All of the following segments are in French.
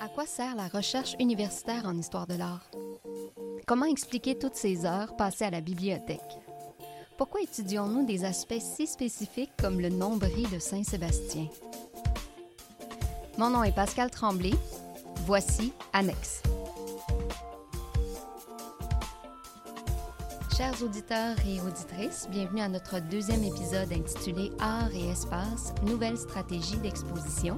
À quoi sert la recherche universitaire en histoire de l'art? Comment expliquer toutes ces heures passées à la bibliothèque? Pourquoi étudions-nous des aspects si spécifiques comme le nombril de Saint-Sébastien? Mon nom est Pascal Tremblay. Voici Annexe. Chers auditeurs et auditrices, bienvenue à notre deuxième épisode intitulé Art et espace, nouvelles stratégies d'exposition.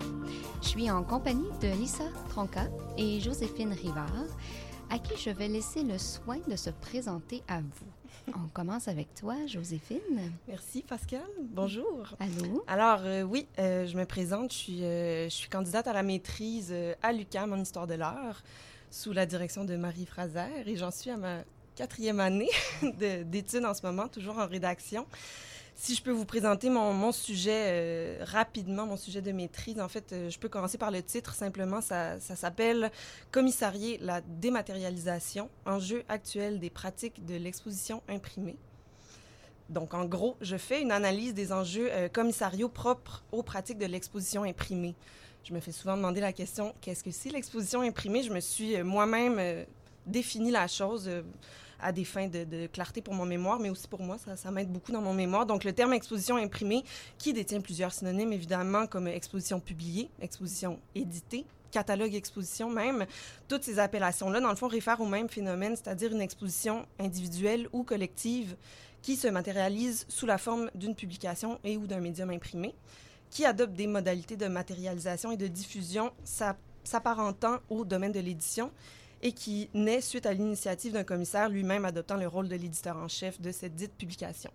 Je suis en compagnie de Lisa Tronca et Joséphine Rivard, à qui je vais laisser le soin de se présenter à vous. On commence avec toi, Joséphine. Merci, Pascal. Bonjour. Allô? Alors, euh, oui, euh, je me présente. Je suis, euh, je suis candidate à la maîtrise à l'UQAM en histoire de l'art sous la direction de Marie Fraser et j'en suis à ma quatrième année de- d'études en ce moment, toujours en rédaction. Si je peux vous présenter mon, sujet euh, rapidement, mon sujet de maîtrise, en fait, euh, je peux commencer par le titre simplement. Ça, s'appelle Commissarier la dématérialisation, enjeux actuels des pratiques de l'exposition imprimée. Donc, en gros, je fais une analyse des enjeux euh, commissariaux propres aux pratiques de l'exposition imprimée. Je me fais souvent demander la question qu'est-ce que c'est l'exposition imprimée? Je me suis moi-même défini la chose à des fins de, clarté pour mon mémoire, mais aussi pour moi, ça, ça m'aide beaucoup dans mon mémoire. Donc, le terme exposition imprimée, qui détient plusieurs synonymes, évidemment, comme exposition publiée, exposition éditée, catalogue exposition même, toutes ces appellations-là, dans le fond, réfèrent au même phénomène, c'est-à-dire une exposition individuelle ou collective qui se matérialise sous la forme d'une publication et ou d'un médium imprimé, qui adopte des modalités de matérialisation et de diffusion s'a- s'apparentant au domaine de l'édition et qui naît suite à l'initiative d'un commissaire lui-même adoptant le rôle de l'éditeur en chef de cette dite publication.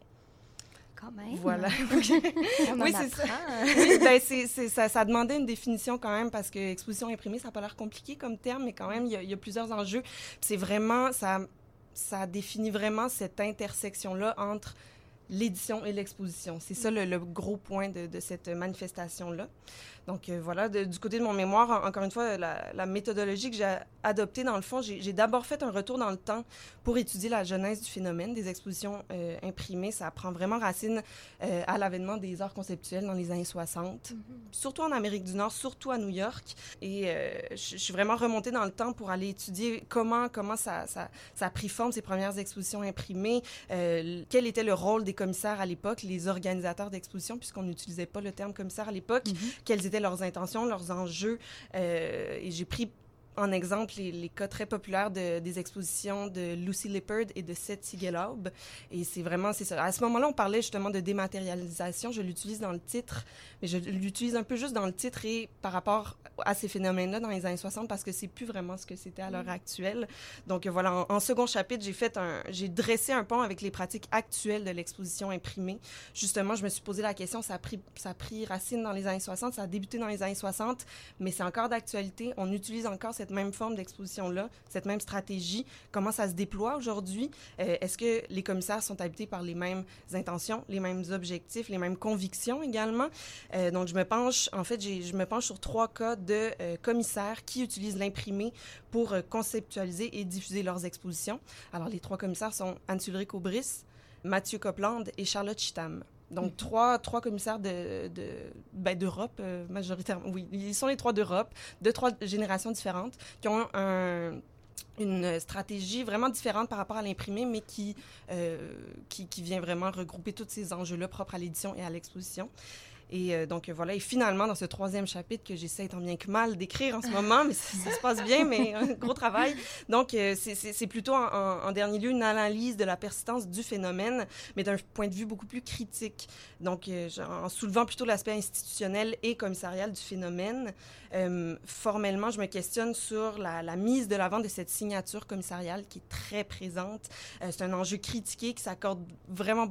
Quand même. Voilà. On Oui, c'est ça. Oui, ben, ça, ça demandait une définition quand même parce que exposition imprimée, ça n'a pas l'air compliqué comme terme, mais quand même, il y a, il y a plusieurs enjeux. C'est vraiment, ça, ça définit vraiment cette intersection-là entre l'édition et l'exposition. C'est ça le, le gros point de, de cette manifestation-là. Donc euh, voilà, de- du côté de mon mémoire, en- encore une fois, la, la méthodologie que j'ai adoptée, dans le fond, j'ai d'abord fait un retour dans le temps pour étudier la genèse du phénomène des expositions euh, imprimées. Ça prend vraiment racine euh, à l'avènement des arts conceptuels dans les années 60, surtout en Amérique du Nord, surtout à New York. Et je suis vraiment remontée dans le temps pour aller étudier comment, comment ça, ça, ça a pris forme, ces premières expositions imprimées, quel était le rôle des commissaires à l'époque, les organisateurs d'expositions, puisqu'on n'utilisait pas le terme commissaire à l'époque, Mhm. quelles étaient leurs intentions, leurs enjeux. euh, et j'ai pris en exemple les, les cas très populaires de- des expositions de Lucy Lippard et de Seth Siegelhaub. Et c'est vraiment, c'est ça. À ce moment-là, on parlait justement de dématérialisation. Je l'utilise dans le titre, mais je l'utilise un peu juste dans le titre et par rapport à ces phénomènes-là dans les années 60 parce que c'est plus vraiment ce que c'était à l'heure actuelle. Donc voilà, en, en second chapitre, j'ai fait un, j'ai dressé un pont avec les pratiques actuelles de l'exposition imprimée. Justement, je me suis posé la question, ça a pris, ça a pris racine dans les années 60, ça a débuté dans les années 60, mais c'est encore d'actualité. On utilise encore cette même forme d'exposition-là, cette même stratégie. Comment ça se déploie aujourd'hui? Euh, Est-ce que les commissaires sont habités par les mêmes intentions, les mêmes objectifs, les mêmes convictions également? Euh, donc, je me penche, en fait, je me penche sur trois cas de euh, commissaires qui utilisent l'imprimé pour conceptualiser et diffuser leurs expositions. Alors, les trois commissaires sont Anne-Sulric Mathieu Copland et Charlotte Chittam. Donc, trois, trois commissaires de, de, ben, d'Europe, euh, majoritairement. Oui, ils sont les trois d'Europe, de trois générations différentes, qui ont un, une stratégie vraiment différente par rapport à l'imprimé, mais qui, euh, qui, qui vient vraiment regrouper tous ces enjeux-là propres à l'édition et à l'exposition. Et euh, donc voilà, et finalement, dans ce troisième chapitre que j'essaie tant bien que mal d'écrire en ce moment, mais ça, ça se passe bien, mais un gros travail. Donc, euh, c'est- plutôt en, en- en dernier lieu une analyse de la persistance du phénomène, mais d'un point de vue beaucoup plus critique. Donc, euh, en soulevant plutôt l'aspect institutionnel et commissarial du phénomène, formellement, je me questionne sur la, la mise de l'avant de cette signature commissariale qui est très présente. C'est un enjeu critiqué qui s'accorde vraiment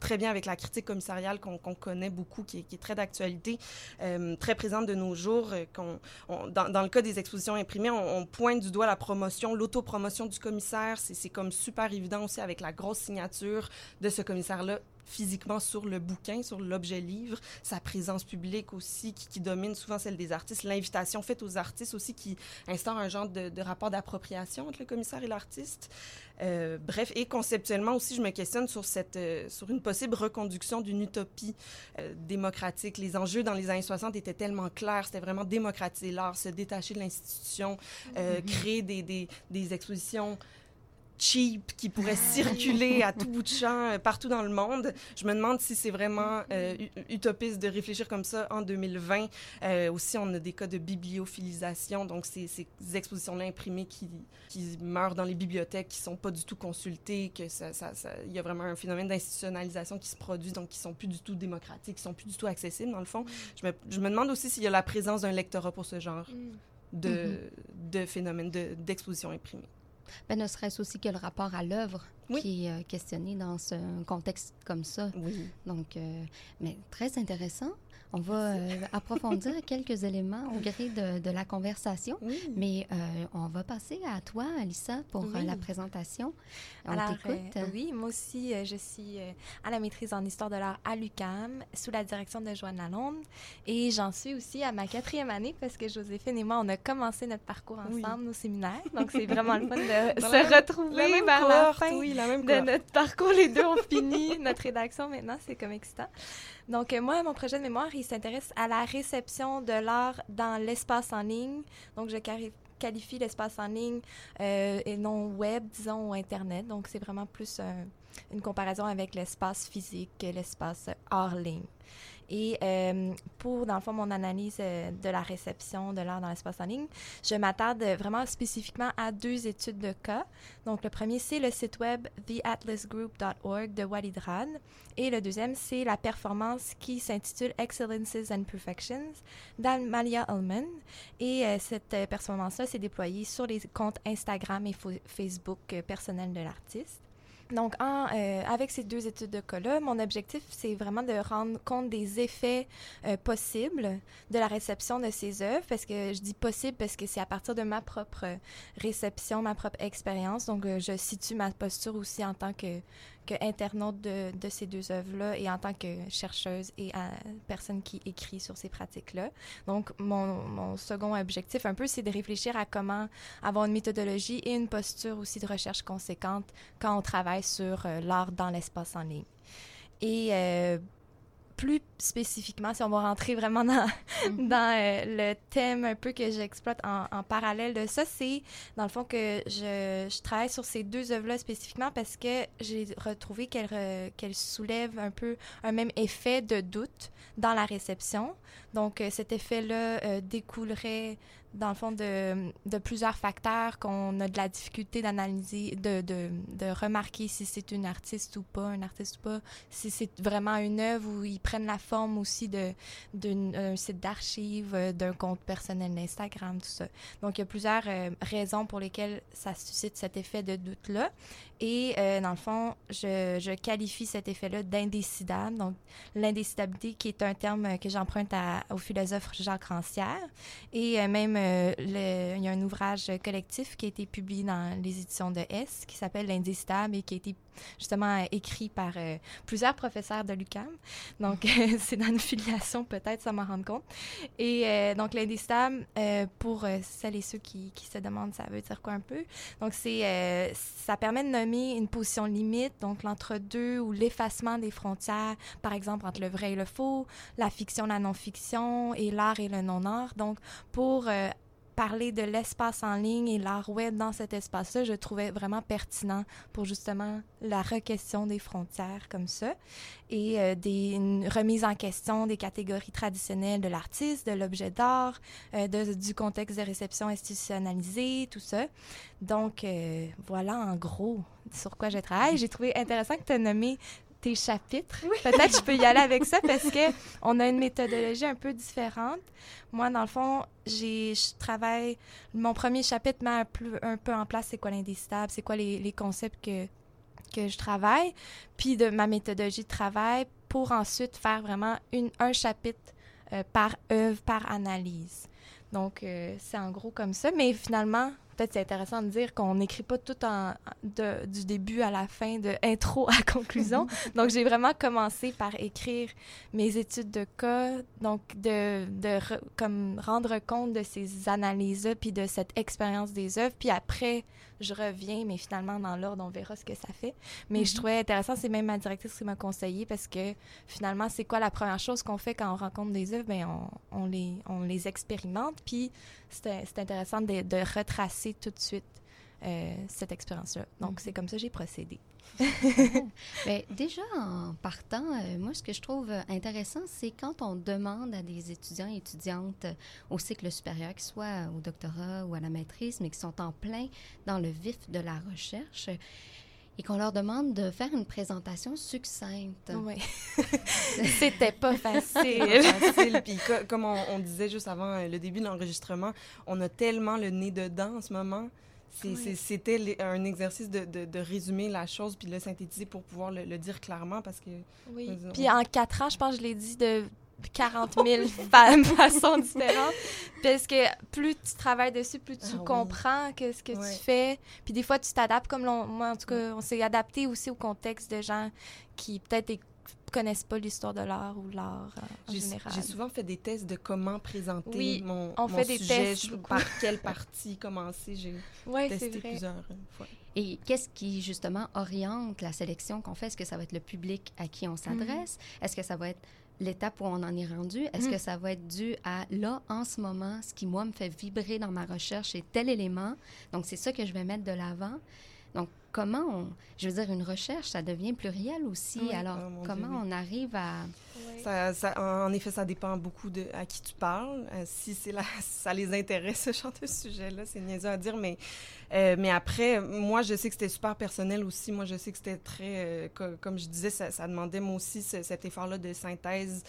très bien avec la critique commissariale qu'on connaît beaucoup, qui est, très d'actualité, euh, très présente de nos jours. euh, dans, le cas des expositions imprimées, on, on pointe du doigt la promotion, l'autopromotion du commissaire. C'est comme super évident aussi avec la grosse signature de ce commissaire-là physiquement sur le bouquin, sur l'objet livre, sa présence publique aussi qui, qui, domine souvent celle des artistes, l'invitation faite aux artistes aussi qui instaure un genre de, de rapport d'appropriation entre le commissaire et l'artiste. Euh, bref, et conceptuellement aussi, je me questionne sur, cette, euh, sur une possible reconduction d'une utopie euh, démocratique. Les enjeux dans les années 60 étaient tellement clairs, c'était vraiment démocratiser l'art, se détacher de l'institution, mm-hmm. créer des, des, des expositions cheap qui pourrait circuler à tout bout de champ euh, partout dans le monde. Je me demande si c'est vraiment euh, utopiste de réfléchir comme ça en 2020. Euh, aussi, on a des cas de bibliophilisation, donc ces, ces expositions-là imprimées qui, qui, meurent dans les bibliothèques, qui sont pas du tout consultées, que ça, ça, il y a vraiment un phénomène d'institutionnalisation qui se produit, donc qui sont plus du tout démocratiques, qui sont plus du tout accessibles dans le fond. Je me, je me demande aussi s'il y a la présence d'un lectorat pour ce genre mm. de, mm-hmm. de phénomène d'exposition imprimée. Ben, ne serait-ce aussi que le rapport à l'œuvre qui est euh, questionné dans ce contexte comme ça. Oui. Donc, euh, mais très intéressant. On va euh, approfondir quelques éléments au gré de, de la conversation, oui. mais euh, on va passer à toi, Alissa, pour oui. la présentation. On Alors, euh, oui, moi aussi, je suis à la maîtrise en histoire de l'art à l'UCAM, sous la direction de Joanne Lalonde, et j'en suis aussi à ma quatrième année parce que Joséphine et moi, on a commencé notre parcours ensemble oui. au séminaire, donc c'est vraiment le fun de se retrouver vers la fin la même de notre parcours. Les deux ont fini notre rédaction maintenant, c'est comme excitant. Donc, euh, moi, mon projet de mémoire, il s'intéresse à la réception de l'art dans l'espace en ligne. Donc, je qualifie l'espace en ligne euh, et non web, disons, ou Internet. Donc, c'est vraiment plus euh, une comparaison avec l'espace physique, l'espace hors ligne. Et euh, pour, dans le fond, mon analyse euh, de la réception de l'art dans l'espace en ligne, je m'attarde vraiment spécifiquement à deux études de cas. Donc, le premier, c'est le site web theatlasgroup.org de Walid Rad. Et le deuxième, c'est la performance qui s'intitule Excellences and Perfections d'Almalia Ullman. Et euh, cette performance-là s'est déployée sur les comptes Instagram et Facebook personnels de l'artiste. Donc, en, euh, avec ces deux études de cas-là, mon objectif, c'est vraiment de rendre compte des effets euh, possibles de la réception de ces œuvres, parce que je dis possible parce que c'est à partir de ma propre réception, ma propre expérience. Donc, euh, je situe ma posture aussi en tant que, internaute de, ces deux œuvres-là et en tant que chercheuse et à, personne qui écrit sur ces pratiques-là. Donc, mon, mon, second objectif, un peu, c'est de réfléchir à comment avoir une méthodologie et une posture aussi de recherche conséquente quand on travaille sur euh, l'art dans l'espace en ligne. Et euh, plus spécifiquement, si on va rentrer vraiment dans, dans euh, le thème un peu que j'exploite en, en, parallèle de ça, c'est dans le fond que je, je travaille sur ces deux œuvres-là spécifiquement parce que j'ai retrouvé qu'elles qu'elles soulèvent un peu un même effet de doute dans la réception. Donc, euh, cet effet-là euh, découlerait dans le fond, de, plusieurs facteurs qu'on a de la difficulté d'analyser, de, de, remarquer si c'est une artiste ou pas, un artiste ou pas, si c'est vraiment une œuvre où ils prennent la forme aussi d'un site d'archives, euh, d'un compte personnel d'Instagram, tout ça. Donc, il y a plusieurs euh, raisons pour lesquelles ça suscite cet effet de doute-là. Et euh, dans le fond, je, je qualifie cet effet-là d'indécidable. Donc, l'indécidabilité qui est un terme que j'emprunte au philosophe Jacques Rancière. Et euh, même, euh, le, il y a un ouvrage collectif qui a été publié dans les éditions de S qui s'appelle L'indécidable et qui a été justement écrit par euh, plusieurs professeurs de l'UCAM. Donc, euh, c'est dans une filiation, peut-être, ça m'en rend compte. Et euh, donc, l'indécidable, pour celles et ceux qui, qui, se demandent ça veut dire quoi un peu, donc c'est ça permet de nommer une position limite, donc l'entre-deux ou l'effacement des frontières, par exemple, entre le vrai et le faux, la fiction, la non-fiction et l'art et le non-art. Donc, pour parler de l'espace en ligne et l'art web dans cet espace-là, je trouvais vraiment pertinent pour justement la requestion des frontières comme ça et euh, des une remise en question des catégories traditionnelles de l'artiste, de l'objet d'art, euh, du contexte de réception institutionnalisé, tout ça. Donc euh, voilà en gros sur quoi je travaille. J'ai trouvé intéressant que tu aies nommé tes chapitres. Oui. Peut-être je peux y aller avec ça parce que on a une méthodologie un peu différente. Moi, dans le fond, j'ai, je travaille. Mon premier chapitre met un peu, un peu en place c'est quoi l'indécidable, c'est quoi les, les, concepts que, que je travaille, puis de ma méthodologie de travail pour ensuite faire vraiment une, un chapitre euh, par œuvre, par analyse. Donc, euh, c'est en gros comme ça. Mais finalement, peut-être c'est intéressant de dire qu'on n'écrit pas tout en, de, du début à la fin, de intro à conclusion. donc, j'ai vraiment commencé par écrire mes études de cas, donc de, de comme rendre compte de ces analyses-là, puis de cette expérience des œuvres. Puis après, je reviens, mais finalement, dans l'ordre, on verra ce que ça fait. Mais je mm-hmm. trouvais intéressant, c'est même ma directrice qui m'a conseillé parce que finalement, c'est quoi la première chose qu'on fait quand on rencontre des œuvres? Bien, on, on, les, on les expérimente. Puis c'est intéressant de, de, retracer tout de suite euh, cette expérience-là. Donc, mm-hmm. c'est comme ça que j'ai procédé. Bien, déjà, en partant, euh, moi, ce que je trouve intéressant, c'est quand on demande à des étudiants et étudiantes au cycle supérieur, qu'ils soient au doctorat ou à la maîtrise, mais qui sont en plein dans le vif de la recherche, et qu'on leur demande de faire une présentation succincte. Oui. C'était pas facile. facile. Puis comme on, on, disait juste avant euh, le début de l'enregistrement, on a tellement le nez dedans en ce moment c'était un exercice de, de, résumer la chose puis le synthétiser pour pouvoir le, dire clairement parce que... Oui. Puis en quatre ans, je pense que je l'ai dit de 40 000 façons différentes. Parce que plus tu travailles dessus, plus tu ah comprends que ce que tu fais. Puis des fois, tu t'adaptes comme moi, en tout cas, on s'est adapté aussi au contexte de gens qui peut-être connaissent pas l'histoire de l'art ou l'art euh, en général. J'ai souvent fait des tests de comment présenter mon, on fait des tests par quelle partie commencer? J'ai testé plusieurs euh, fois. Et qu'est-ce qui, justement, oriente la sélection qu'on fait? Est-ce que ça va être le public à qui on s'adresse? Mm. Est-ce que ça va être l'étape où on en est rendu? Est-ce que ça va être dû à, là, en ce moment, ce qui, moi, me fait vibrer dans ma recherche, c'est tel élément. Donc, c'est ça que je vais mettre de l'avant. Donc, comment on, je veux dire, une recherche, ça devient pluriel aussi. Alors, ah, comment on arrive à... Ça, en effet, ça dépend beaucoup de à qui tu parles. Euh, si c'est là, ça les intéresse, ce genre de sujet-là, c'est niaiseux à dire, mais, euh, mais après, moi, je sais que c'était super personnel aussi. Moi, je sais que c'était très, euh, comme je disais, ça, demandait moi aussi cet effort-là de synthèse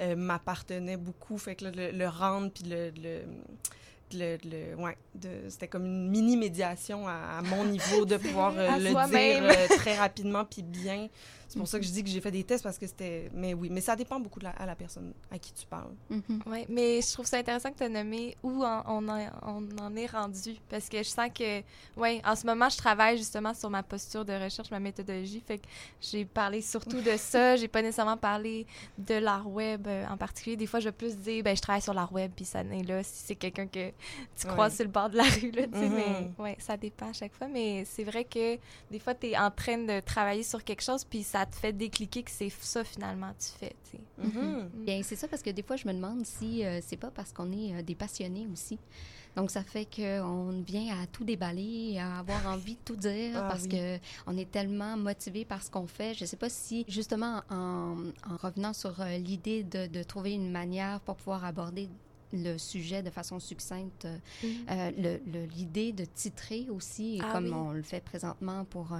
mm. m'appartenait beaucoup. Fait que le, le rendre, puis le le, ouais, c'était comme une mini médiation à, mon niveau de pouvoir euh, le dire euh, très rapidement puis bien. C'est pour ça que je dis que j'ai fait des tests parce que c'était. Mais oui, mais ça dépend beaucoup de la, à la personne à qui tu parles. Mm-hmm. Oui, mais je trouve ça intéressant que tu aies nommé où on, on, en est rendu. Parce que je sens que, oui, en ce moment, je travaille justement sur ma posture de recherche, ma méthodologie. Fait que j'ai parlé surtout de ça. j'ai pas nécessairement parlé de l'art web euh, en particulier. Des fois, je vais plus dire, ben, je travaille sur l'art web, puis ça n'est là si c'est quelqu'un que tu croises sur le bord de la rue, là, tu sais. Mais mm-hmm. ouais, ça dépend à chaque fois. Mais c'est vrai que des fois, tu es en train de travailler sur quelque chose, puis ça ça te fait décliquer que c'est ça finalement tu fais. Mm-hmm. Mm-hmm. Bien, c'est ça parce que des fois, je me demande si euh, c'est pas parce qu'on est euh, des passionnés aussi. Donc, ça fait qu'on vient à tout déballer, à avoir envie de tout dire ah parce que on est tellement motivé par ce qu'on fait. Je sais pas si, justement, en, en revenant sur euh, l'idée de, de, trouver une manière pour pouvoir aborder le sujet de façon succincte. Mm. euh, l'idée de titrer aussi, ah comme on le fait présentement pour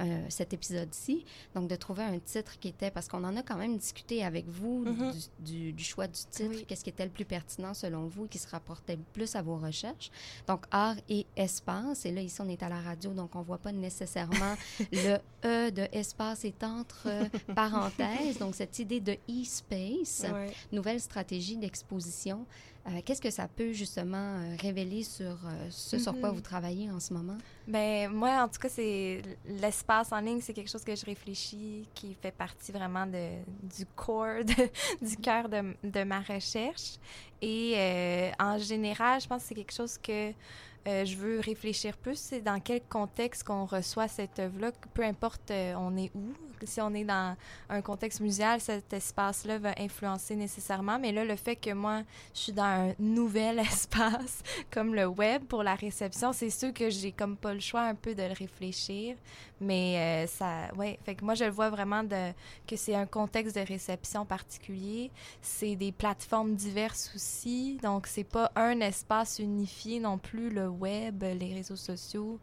euh, cet épisode-ci, donc de trouver un titre qui était, parce qu'on en a quand même discuté avec vous mm-hmm. du, choix du titre, qu'est-ce qui était le plus pertinent selon vous, qui se rapportait plus à vos recherches. Donc, art et espace. Et là, ici, on est à la radio, donc on voit pas nécessairement le E de espace est entre parenthèses. Donc, cette idée de e-space, nouvelle stratégie d'exposition. Euh, qu'est-ce que ça peut justement euh, révéler sur euh, ce sur quoi mhm. vous travaillez en ce moment? Ben moi, en tout cas, c'est l'espace en ligne, c'est quelque chose que je réfléchis, qui fait partie vraiment de, du core, du cœur de, de, ma recherche. Et en général, je pense que c'est quelque chose que je veux réfléchir plus, c'est dans quel contexte qu'on reçoit cette œuvre-là, peu importe on est où, si on est dans un contexte muséal, cet espace-là va influencer nécessairement. Mais là, le fait que moi, je suis dans un nouvel espace comme le web pour la réception, c'est sûr que j'ai comme pas le choix un peu de le réfléchir. Mais euh, ça, ouais, fait que moi, je le vois vraiment de, que c'est un contexte de réception particulier. C'est des plateformes diverses aussi. Donc, c'est pas un espace unifié non plus, le web, les réseaux sociaux.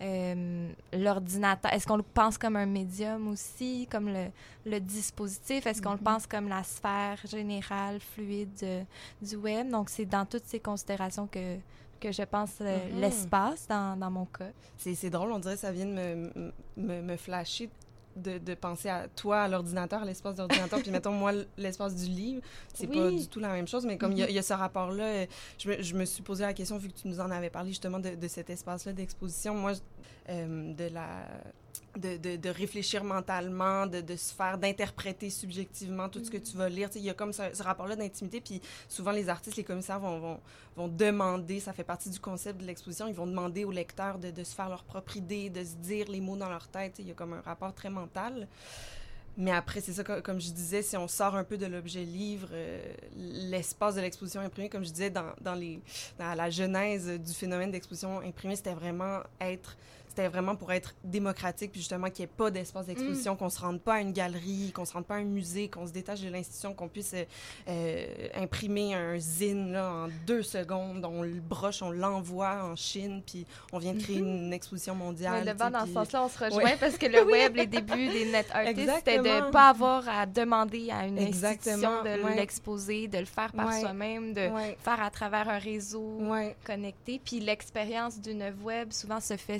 Euh, l'ordinateur, est-ce qu'on le pense comme un médium aussi, comme le, le dispositif? Est-ce qu'on le mm-hmm. pense comme la sphère générale, fluide euh, du web? Donc, c'est dans toutes ces considérations que, que je pense euh, l'espace dans, dans, mon cas. C'est drôle, on dirait que ça vient de me, me, me flasher de, de, penser à toi, à l'ordinateur, à l'espace d'ordinateur, puis mettons, moi, l'espace du livre. C'est pas du tout la même chose, mais comme il y, y, a ce rapport-là, euh, je me, je me, suis posé la question, vu que tu nous en avais parlé justement de, de cet espace-là d'exposition, moi, de la de, de, réfléchir mentalement, de, de se faire, d'interpréter subjectivement tout ce que tu vas lire. Il y a comme ce, rapport-là d'intimité, puis souvent les artistes, les commissaires vont, vont, vont, demander, ça fait partie du concept de l'exposition, ils vont demander aux lecteurs de, de, se faire leur propre idée, de se dire les mots dans leur tête. Il y a comme un rapport très mental. Mais après, c'est ça, comme je disais, si on sort un peu de l'objet livre, euh, l'espace de l'exposition imprimée, comme je disais, dans, dans, les, dans la genèse du phénomène d'exposition imprimée, c'était vraiment être c'était vraiment pour être démocratique, puis justement qu'il n'y ait pas d'espace d'exposition, mm. qu'on se rende pas à une galerie, qu'on se rende pas à un musée, qu'on se détache de l'institution, qu'on puisse euh, imprimer un zine là, en deux secondes, on le broche, on l'envoie en Chine, puis on vient de créer mm -hmm. une exposition mondiale. Mais le dans ce sens-là, on se rejoint ouais. parce que le web, les débuts des net artists, c'était de ne pas avoir à demander à une Exactement. institution de ouais. l'exposer, de le faire par ouais. soi-même, de faire à travers un réseau connecté. Puis l'expérience d'une web, souvent, se fait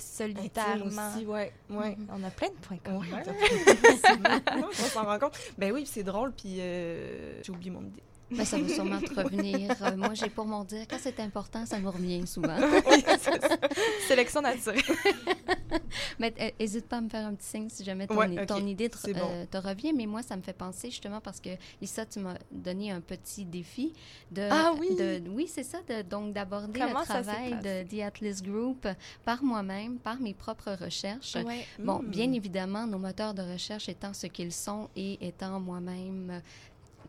aussi, ouais, ouais. On a plein de points communs. on s'en rend compte. Ben oui, c'est drôle, puis euh, j'ai oublié mon idée. Ben, ça va sûrement te revenir. Euh, moi, j'ai pour mon dire, quand c'est important, ça me revient souvent. oui, Sélection naturelle. mais n'hésite pas à me faire un petit signe si jamais ton, ouais, okay. ton idée te, bon. euh, te, revient. Mais moi, ça me fait penser justement parce que, Lisa, tu m'as donné un petit défi de... Ah oui? De, oui, c'est ça. De, donc, d'aborder le travail de The Atlas Group par moi-même, par mes propres recherches. Ouais. Bon, mmh. bien évidemment, nos moteurs de recherche étant ce qu'ils sont et étant moi-même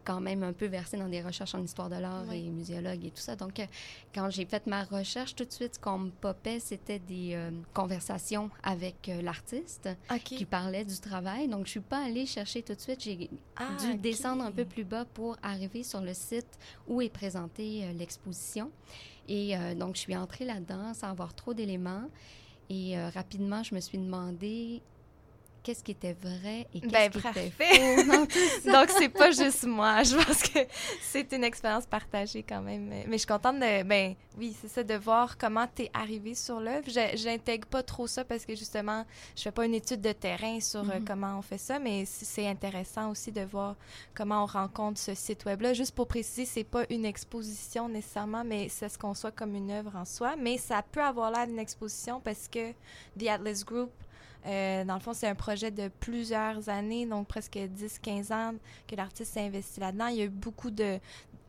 quand même un peu versée dans des recherches en histoire de l'art oui. et muséologue et tout ça. Donc, euh, quand j'ai fait ma recherche, tout de suite, ce qu'on me popait, c'était des euh, conversations avec euh, l'artiste okay. qui parlait du travail. Donc, je suis pas allée chercher tout de suite. J'ai ah, dû okay. descendre un peu plus bas pour arriver sur le site où est présentée l'exposition. Et donc, je suis entrée là-dedans sans avoir trop d'éléments. Et rapidement, je me suis demandé qu'est-ce qui était vrai et qu'est-ce ben, qui parfait. était faux. Donc, c'est pas juste moi. Je pense que c'est une expérience partagée quand même. Mais je suis contente de, ben oui, c'est ça, de voir comment tu es arrivé sur l'œuvre. J'intègre pas trop ça parce que justement, je fais pas une étude de terrain sur mm -hmm. euh, comment on fait ça, mais c'est intéressant aussi de voir comment on rencontre ce site web-là. Juste pour préciser, c'est pas une exposition nécessairement, mais ça se conçoit comme une œuvre en soi. Mais ça peut avoir l'air d'une exposition parce que The Atlas Group euh, dans le fond, c'est un projet de plusieurs années, donc presque 10-15 ans que l'artiste s'est investi là-dedans. Il y a eu beaucoup de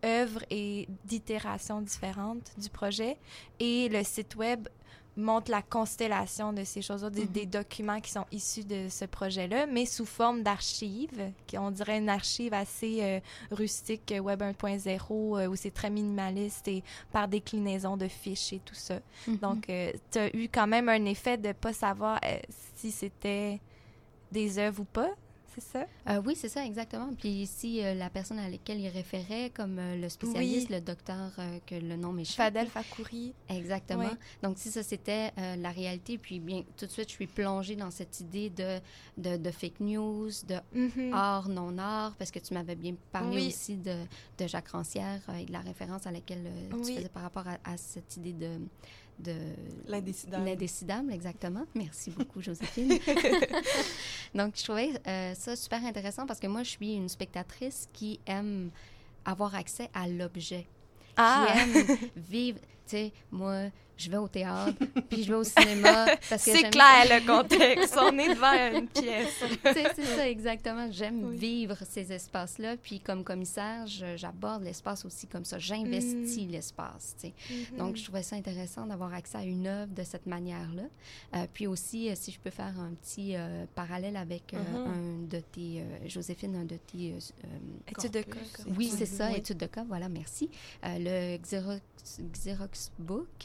œuvres et d'itérations différentes du projet. Et le site web montre la constellation de ces choses-là, des, mm -hmm. des, documents qui sont issus de ce projet-là, mais sous forme d'archives, on dirait une archive assez euh, rustique, Web 1.0, euh, où c'est très minimaliste et par déclinaison de fiches et tout ça. Mm -hmm. Donc, euh, tu as eu quand même un effet de ne pas savoir euh, si c'était des œuvres ou pas, c'est ça? Euh, oui, c'est ça, exactement. Puis ici, euh, la personne à laquelle il référait, comme euh, le spécialiste, oui. le docteur, que le nom m'échappe. Fadel Fakouri. Exactement. Oui. Donc, si ça, c'était la réalité, puis bien, tout de suite, je suis plongée dans cette idée de, de, de fake news, de mm -hmm. art, non-art, parce que tu m'avais bien parlé oui. aussi de, de Jacques Rancière et de la référence à laquelle tu faisais par rapport à, à cette idée de de l'indécidable. L'indécidable, exactement. Merci beaucoup, Joséphine. Donc, je trouvais euh, ça super intéressant parce que moi, je suis une spectatrice qui aime avoir accès à l'objet, ah. qui aime vivre. Tu sais, moi, je vais au théâtre, puis je vais au cinéma. C'est clair ça. le contexte. On est devant une pièce. c'est ça, exactement. J'aime oui. vivre ces espaces-là. Puis comme commissaire, j'aborde l'espace aussi comme ça. J'investis mm. l'espace. Mm -hmm. Donc, je trouvais ça intéressant d'avoir accès à une œuvre de cette manière-là. Euh, puis aussi, euh, si je peux faire un petit euh, parallèle avec mm -hmm. un de tes, Joséphine, un de tes... études de cas. Oui, c'est ça, études de cas. Voilà, merci. le Xerox, Xerox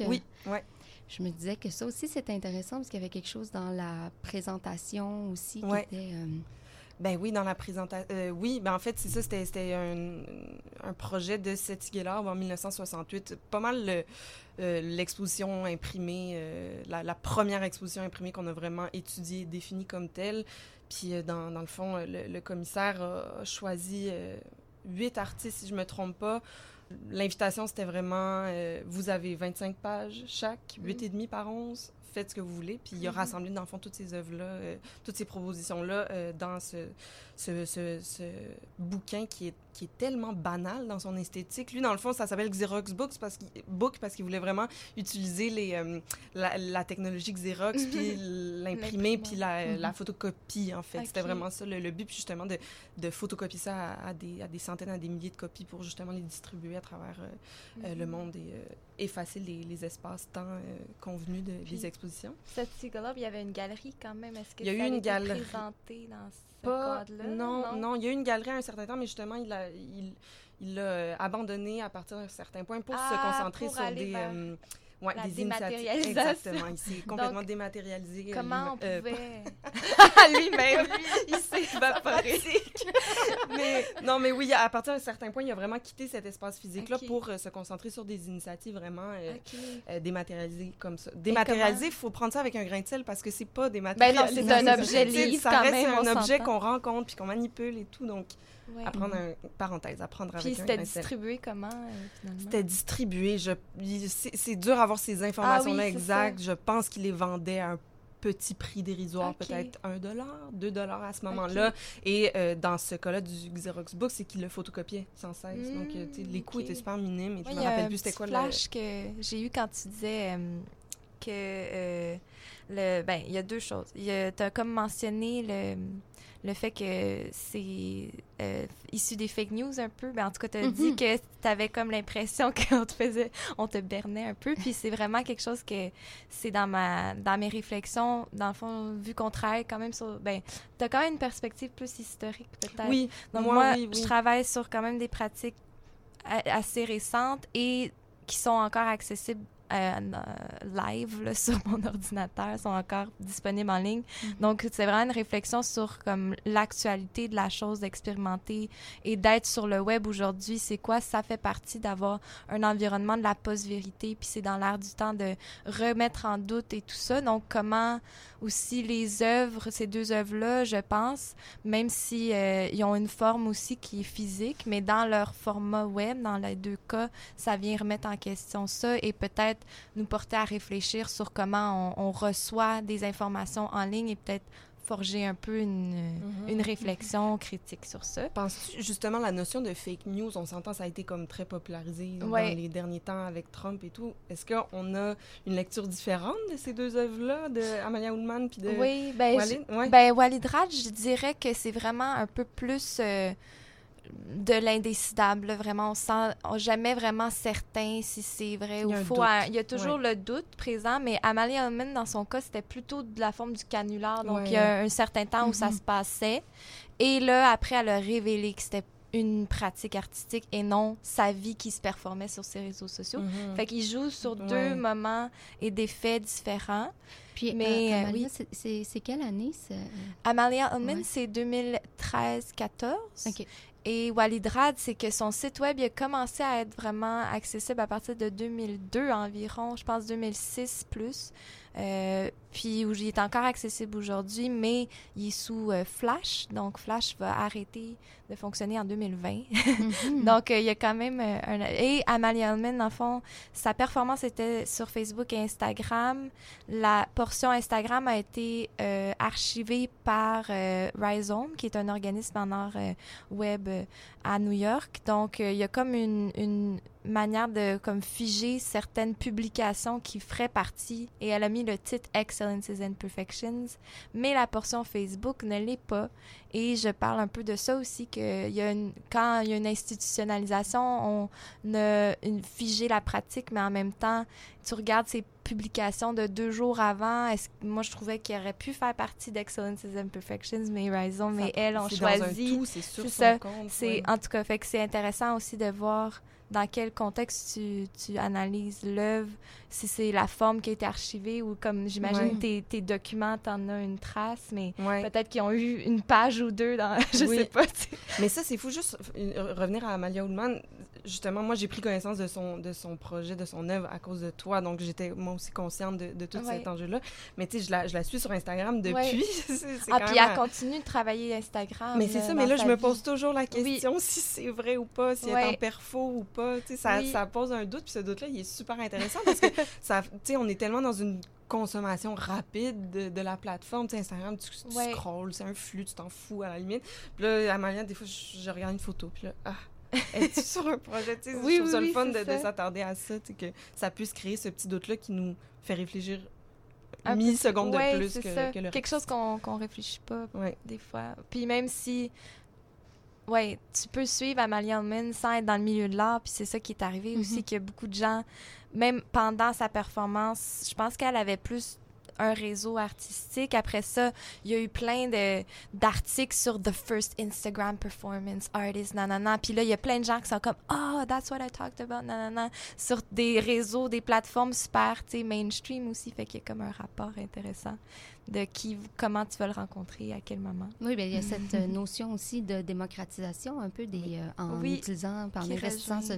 Oui. Ouais. Je me disais que ça aussi, c'était intéressant parce qu'il y avait quelque chose dans la présentation aussi ouais. qui était... Euh... Ben oui, dans la présentation. Euh, oui, ben en fait, c'est ça, c'était un, un, projet de Seth Gellar en 1968. Pas mal l'exposition euh, imprimée, euh, la, la, première exposition imprimée qu'on a vraiment étudiée, définie comme telle. Puis dans, dans, le fond, le, le commissaire a choisi huit artistes, si je me trompe pas, L'invitation, c'était vraiment, euh, vous avez 25 pages chaque, 8 mm. et demi par 11. faites ce que vous voulez. Puis il a Mhm. rassemblé, dans le fond, toutes ces œuvres-là, euh, toutes ces propositions-là euh, dans ce, ce, ce, ce bouquin qui est, qui est tellement banal dans son esthétique. Lui, dans le fond, ça s'appelle Xerox Books parce qu'il, Book parce qu'il voulait vraiment utiliser les, euh, la, la technologie Xerox, Mhm. puis l'imprimer, puis la, Mhm. la photocopie, en fait. C'était vraiment ça le, le but, justement de, de photocopier ça à, à des, à des centaines, à des milliers de copies pour justement les distribuer à travers euh, euh, Mhm. le monde et effacer les, les espaces-temps euh, convenus de, Puis- des expositions. Cette Seagull il y avait une galerie quand même. Est-ce que Il y a eu une été galerie. présenté dans Pas, non, non, il y a eu une galerie à un certain temps, mais justement, il l'a il, il abandonné à partir d'un certain point pour se Ah, concentrer pour sur des, vers euh, ouais, la des initiatives. dématérialisation. Exactement, il s'est complètement Donc, dématérialisé. euh, Comment on euh, pouvait... lui-même, il s'est évaporé. mais non, mais oui, à partir d'un certain point, il a vraiment quitté cet espace physique-là pour euh, se concentrer sur des initiatives vraiment euh, euh, dématérialisées comme ça. Dématérialisé, il faut prendre ça avec un grain de sel parce que c'est pas dématérialisé. Ben non, c'est un objet libre Ça reste même, un objet qu'on rencontre puis qu'on manipule et tout. Donc, Ouais. apprendre un parenthèse, apprendre Puis avec un c'était distribué comment, euh, finalement? C'était distribué. Je, c'est dur à avoir ces informations-là Ah oui, c'est exactes. Je pense qu'il les vendait à un petit prix dérisoire, peut-être 1 dollar, 2 dollars à ce moment-là. Et euh, dans ce cas-là du Xerox Book, c'est qu'il le photocopiait sans cesse. Donc, euh, les coûts ok. étaient super minimes. Et je il me rappelle plus c'était quoi le... flash que j'ai eu quand tu disais euh, que le ben il y a deux choses. Tu as comme mentionné le le fait que c'est euh, issu des fake news un peu. Ben, en tout cas, tu as dit Mhm. que tu avais comme l'impression qu'on te faisait, on te bernait un peu. Puis c'est vraiment quelque chose que c'est dans ma dans mes réflexions. Dans le fond, vu qu'on travaille quand même sur. Ben, tu as quand même une perspective plus historique, peut-être. Oui, Donc moi, moi, oui, oui. je travaille sur quand même des pratiques assez récentes et qui sont encore accessibles euh, live là, sur mon ordinateur, sont encore disponibles en ligne. Mhm. Donc c'est vraiment une réflexion sur comme l'actualité de la chose, d'expérimenter et d'être sur le web aujourd'hui. C'est quoi? Ça fait partie d'avoir un environnement de la post-vérité, puis c'est dans l'air du temps de remettre en doute et tout ça. Donc comment aussi les œuvres, ces deux œuvres-là, je pense, même si euh, ils ont une forme aussi qui est physique, mais dans leur format web, dans les deux cas, ça vient remettre en question ça et peut-être nous porter à réfléchir sur comment on, on reçoit des informations en ligne et peut-être forger un peu une, Mhm. une réflexion critique sur ça. Penses-tu justement la notion de fake news, on s'entend, ça a été comme très popularisé Ouais. dans les derniers temps avec Trump et tout. Est-ce qu'on a une lecture différente de ces deux œuvres-là, de Amalia Oudman puis de Oui, ben, Walid? Ouais. ben Walid Raj, je dirais que c'est vraiment un peu plus euh, de l'indécidable. Vraiment, on sent on jamais vraiment certain si c'est vrai ou faux. Il y a toujours le doute présent, mais Amalie Ullman, dans son cas, c'était plutôt de la forme du canular. Donc, il y a un certain temps où ça Mhm. se passait. Et là, après, elle a révélé que c'était une pratique artistique et non sa vie qui se performait sur ses réseaux sociaux. Mhm. Fait qu'il joue sur Ouais. deux moments et des faits différents. Puis, Mais, mais, euh, oui. c'est- quelle année? Amalia Ullman, Ouais. c'est 2013-14. OK. Et Walid Rad, c'est que son site web a commencé à être vraiment accessible à partir de 2002 environ, je pense 2006 plus. Euh, puis où il est encore accessible aujourd'hui, mais il est sous euh, Flash. Donc Flash va arrêter de fonctionner en 2020. Mhm. Donc, euh, il y a quand même un... Et Amalia Ullman, dans le fond, sa performance était sur Facebook et Instagram. La portion Instagram a été archivée par Rhizome, qui est un organisme en art web à New York. Donc, il y a comme une, une manière de comme figer certaines publications qui feraient partie et elle a mis le titre Excellences and Perfections mais la portion Facebook ne l'est pas et je parle un peu de ça aussi que il y a une, quand il y a une institutionnalisation on a une, figé la pratique mais en même temps tu regardes ces publications de deux jours avant est-ce moi je trouvais qu'il aurait pu faire partie d'Excellences and Perfections mais Ça- et elle ont choisi c'est ça. c'est ouais. en tout cas fait que c'est intéressant aussi de voir dans quel contexte tu, tu analyses l'œuvre, si c'est la forme qui a été archivée ou comme j'imagine Ouais. tes, tes documents, t'en as une trace, mais Ouais. peut-être qu'ils ont eu une page ou deux dans, je Oui. sais pas. tu. Mais ça, c'est fou. Juste revenir à Amalia Oudman. Justement, moi, j'ai pris connaissance de son, de son projet, de son œuvre à cause de toi. Donc, j'étais moi aussi consciente de, de tout Ouais. cet enjeu-là. Mais tu sais, je la, je la suis sur Instagram depuis. Ouais. Ah, puis elle continue de travailler Instagram. Mais c'est ça, mais dans là, je me pose toujours la question si c'est vrai ou pas, si elle est Ouais. en perfo ou pas. Tu sais, ça, Oui. ça pose un doute, puis ce doute-là, il est super intéressant parce que, ça, tu sais, on est tellement dans une consommation rapide de, de la plateforme. Tu sais, Instagram, tu, tu Ouais. scrolls, c'est un flux, tu t'en fous à la limite. Puis là, Amalia, des fois, je, je regarde une photo, puis là, ah, es-tu sur un projet? Tu sais, Oui, je trouve ça oui, le fun de, ça. s'attarder à ça, que ça puisse créer ce petit doute-là qui nous fait réfléchir Un peu- millisecondes Ouais, de plus que, ça. que le Quelque chose qu'on qu'on réfléchit pas Ouais. des fois. Puis même si, ouais, tu peux suivre Amalia Allman sans être dans le milieu de l'art, puis c'est ça qui est arrivé aussi, Mhm. qu'il y a beaucoup de gens, même pendant sa performance, je pense qu'elle avait plus un réseau artistique. Après ça, il y a eu plein d'articles sur The First Instagram Performance Artist, nanana. Puis là, il y a plein de gens qui sont comme « Oh, that's what I talked about, nanana », sur des réseaux, des plateformes super, tu sais, mainstream aussi. Fait qu'il y a comme un rapport intéressant de qui, comment tu vas le rencontrer, à quel moment. Oui, bien, il y a cette euh, notion aussi de démocratisation un peu des, euh, en Oui, utilisant, en qui investissant ce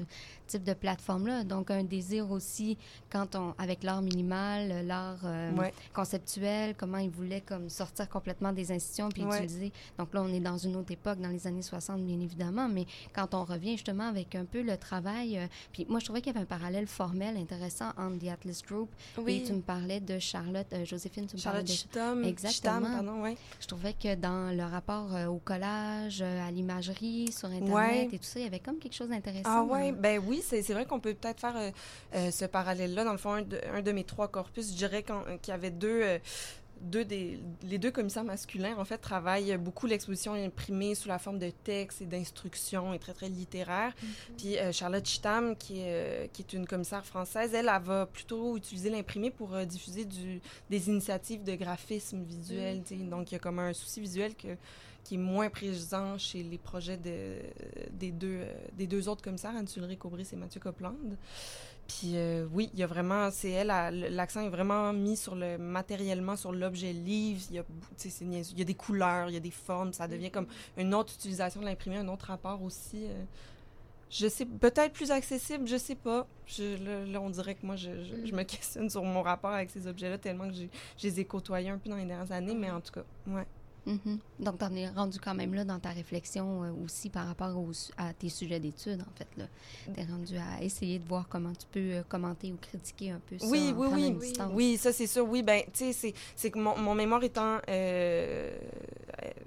type de plateforme-là. Donc, un désir aussi, quand on, avec l'art minimal, euh, l'art euh, conceptuel, comment ils voulaient comme sortir complètement des institutions puis utiliser. Donc là, on est dans une autre époque, dans les années 60, bien évidemment, mais quand on revient justement avec un peu le travail, euh, puis moi, je trouvais qu'il y avait un parallèle formel intéressant entre The Atlas Group et tu me parlais de Charlotte, Joséphine, tu me Charlotte parlais de Chitam, Exactement. Chitam, pardon, ouais. je trouvais que dans le rapport euh, au collage, euh, à l'imagerie, sur Internet Ouais. et tout ça, il y avait comme quelque chose d'intéressant. Ah ouais, dans- ben oui, c'est vrai qu'on peut peut-être faire euh, ce parallèle-là. Dans le fond, un de, un de mes trois corpus, je dirais qu'il y avait deux, deux des, les deux commissaires masculins, en fait, travaillent beaucoup l'exposition imprimée sous la forme de textes et d'instructions et très, très littéraire. Puis euh, Charlotte Chitam, qui est, euh, qui est une commissaire française, elle, elle va plutôt utiliser l'imprimé pour euh, diffuser du, des initiatives de graphisme visuel. sais. Donc, il y a comme un souci visuel que, qui est moins présent chez les projets de, des, deux, des deux autres commissaires, Anne Sulry Cobris et Mathieu Copland. Puis euh, oui, il y a vraiment, c'est elle, l'accent est vraiment mis sur le matériellement, sur l'objet livre. Il y a, il y des couleurs, il y a des formes, ça devient comme une autre utilisation de l'imprimé, un autre rapport aussi. euh, je sais, peut-être plus accessible, je sais pas. Je, là, là, on dirait que moi, je, je- je me questionne sur mon rapport avec ces objets-là tellement que j'ai- je les ai côtoyés un peu dans les dernières années, mais en tout cas, ouais. Mhm. Donc, tu en es rendu quand même là dans ta réflexion euh, aussi par rapport aux à tes sujets d'études, en fait. Tu es rendu à essayer de voir comment tu peux euh, commenter ou critiquer un peu ça. Oui, oui, oui. Oui, distance. ça, c'est sûr. Oui, ben, tu sais, c'est- que mon, mon mémoire étant euh,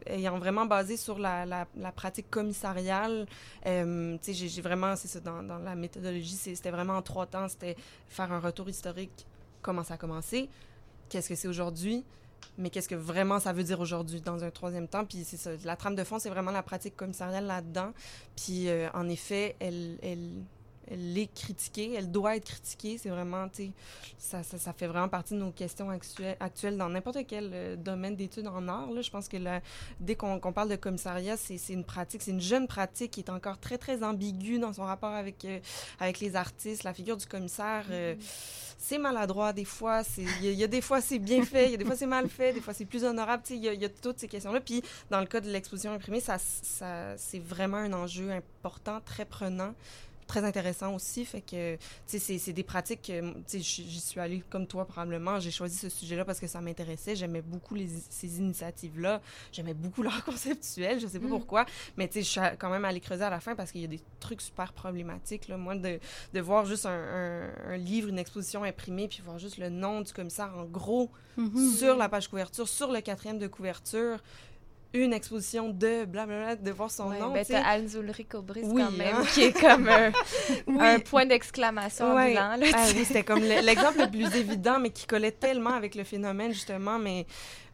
ayant vraiment basé sur la, la, la pratique commissariale, tu sais, j'ai vraiment, c'est ça, dans, dans la méthodologie, c'était vraiment en trois temps. C'était faire un retour historique, comment ça a commencé, qu'est-ce que c'est aujourd'hui, mais qu'est-ce que vraiment ça veut dire aujourd'hui dans un troisième temps? Puis c'est la trame de fond, c'est vraiment la pratique commissariale là-dedans. Puis euh, en effet, elle, elle, elle est critiquée, elle doit être critiquée. C'est vraiment, tu sais, ça, ça, ça fait vraiment partie de nos questions actuelles, actuelles dans n'importe quel euh, domaine d'études en art. Là. Je pense que dès qu'on parle de commissariat, c'est une pratique, c'est une jeune pratique qui est encore très, très ambiguë dans son rapport avec, euh, avec les artistes. La figure du commissaire, euh, c'est maladroit des fois. Il y, a- il y a des fois c'est bien fait, il y a des fois c'est mal fait, des fois c'est plus honorable. Tu sais, Il y, a- il y a toutes ces questions-là. Puis dans le cas de l'exposition imprimée, ça, ça, c'est vraiment un enjeu important, très prenant très intéressant aussi. Fait que, tu sais, c'est- des pratiques que, tu sais, j'y suis allée comme toi probablement. J'ai choisi ce sujet-là parce que ça m'intéressait. J'aimais beaucoup les, ces initiatives-là. J'aimais beaucoup l'art conceptuel. Je sais pas Mm. pourquoi. Mais, tu sais, je suis quand même allée creuser à la fin parce qu'il y a des trucs super problématiques. Là. Moi, de, de voir juste un, un- un livre, une exposition imprimée, puis voir juste le nom du commissaire en gros Mhm. sur la page couverture, sur le quatrième de couverture, une exposition de blablabla, de voir son Ouais, nom. ben, t'as Anne Ulrich Aubry Oui, quand même, hein. qui est comme un, Oui. un point d'exclamation Ouais. ambulant. Là, Ah oui, c'était comme le- l'exemple le plus évident, mais qui collait tellement avec le phénomène, justement. Mais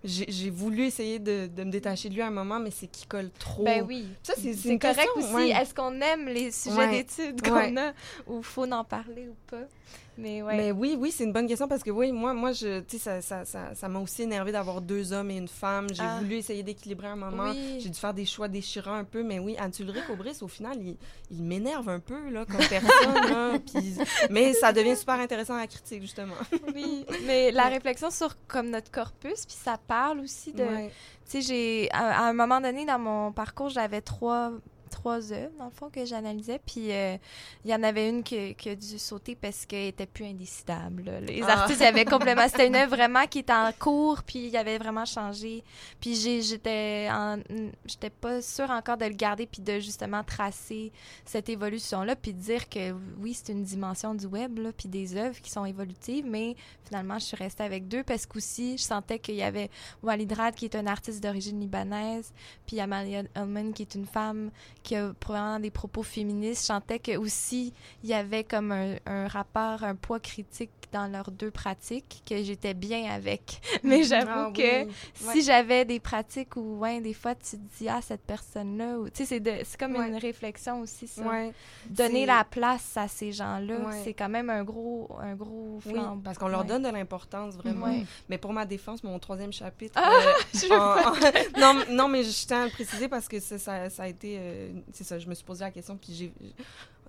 j'ai voulu essayer de, de me détacher de lui à un moment, mais c'est qu'il colle trop. Ben oui. Ça, c'est correct question, aussi. ouais. Est-ce qu'on aime les sujets Ouais. d'études qu'on Ouais. a ou faut en parler ou pas? Mais ouais. Mais oui, oui, c'est une bonne question parce que oui, moi, moi, je, ça, ça, ça, ça m'a aussi énervé d'avoir deux hommes et une femme. J'ai Ah. voulu essayer d'équilibrer un moment. Oui. J'ai dû faire des choix déchirants un peu, mais oui, Anne Ulrich Aubris, au final, il, il m'énerve un peu là, comme personne. là, mais ça devient super intéressant à la critique justement. Oui, mais la réflexion sur comme notre corpus, puis ça parle aussi de... Ouais. Tu sais, j'ai... À, à un moment donné, dans mon parcours, j'avais trois trois œuvres, dans le fond, que j'analysais. Puis euh, il y en avait une qui, qui a dû sauter parce qu'elle était plus indécidable. là. Les Ah. artistes, il y avait complètement... C'était une œuvre vraiment qui était en cours, puis il avait vraiment changé. Puis j'étais en- j'étais pas sûre encore de le garder, puis de justement tracer cette évolution-là, puis de dire que oui, c'est une dimension du web, là, puis des œuvres qui sont évolutives, mais finalement, je suis restée avec deux parce qu'aussi, je sentais qu'il y avait Walid Rad, qui est un artiste d'origine libanaise, puis Amalia Ullman, qui est une femme qui a probablement des propos féministes. Je sentais que aussi il y avait comme un, un rapport, un poids critique dans leurs deux pratiques, que j'étais bien avec. Mais j'avoue Ah oui. que si Ouais. j'avais des pratiques où, ouais, des fois, tu te dis, ah, cette personne-là, tu sais, c'est comme Ouais. une réflexion aussi Ouais. donner la place à ces gens-là. C'est quand même un gros, un gros Oui, flambeau. parce qu'on leur donne de l'importance, vraiment. Mais pour ma défense, mon troisième chapitre... Ah, euh, je veux en- en- non, non, mais je tiens à le préciser parce que ça, ça, ça a été... euh, c'est ça, je me suis posé la question, puis j'ai...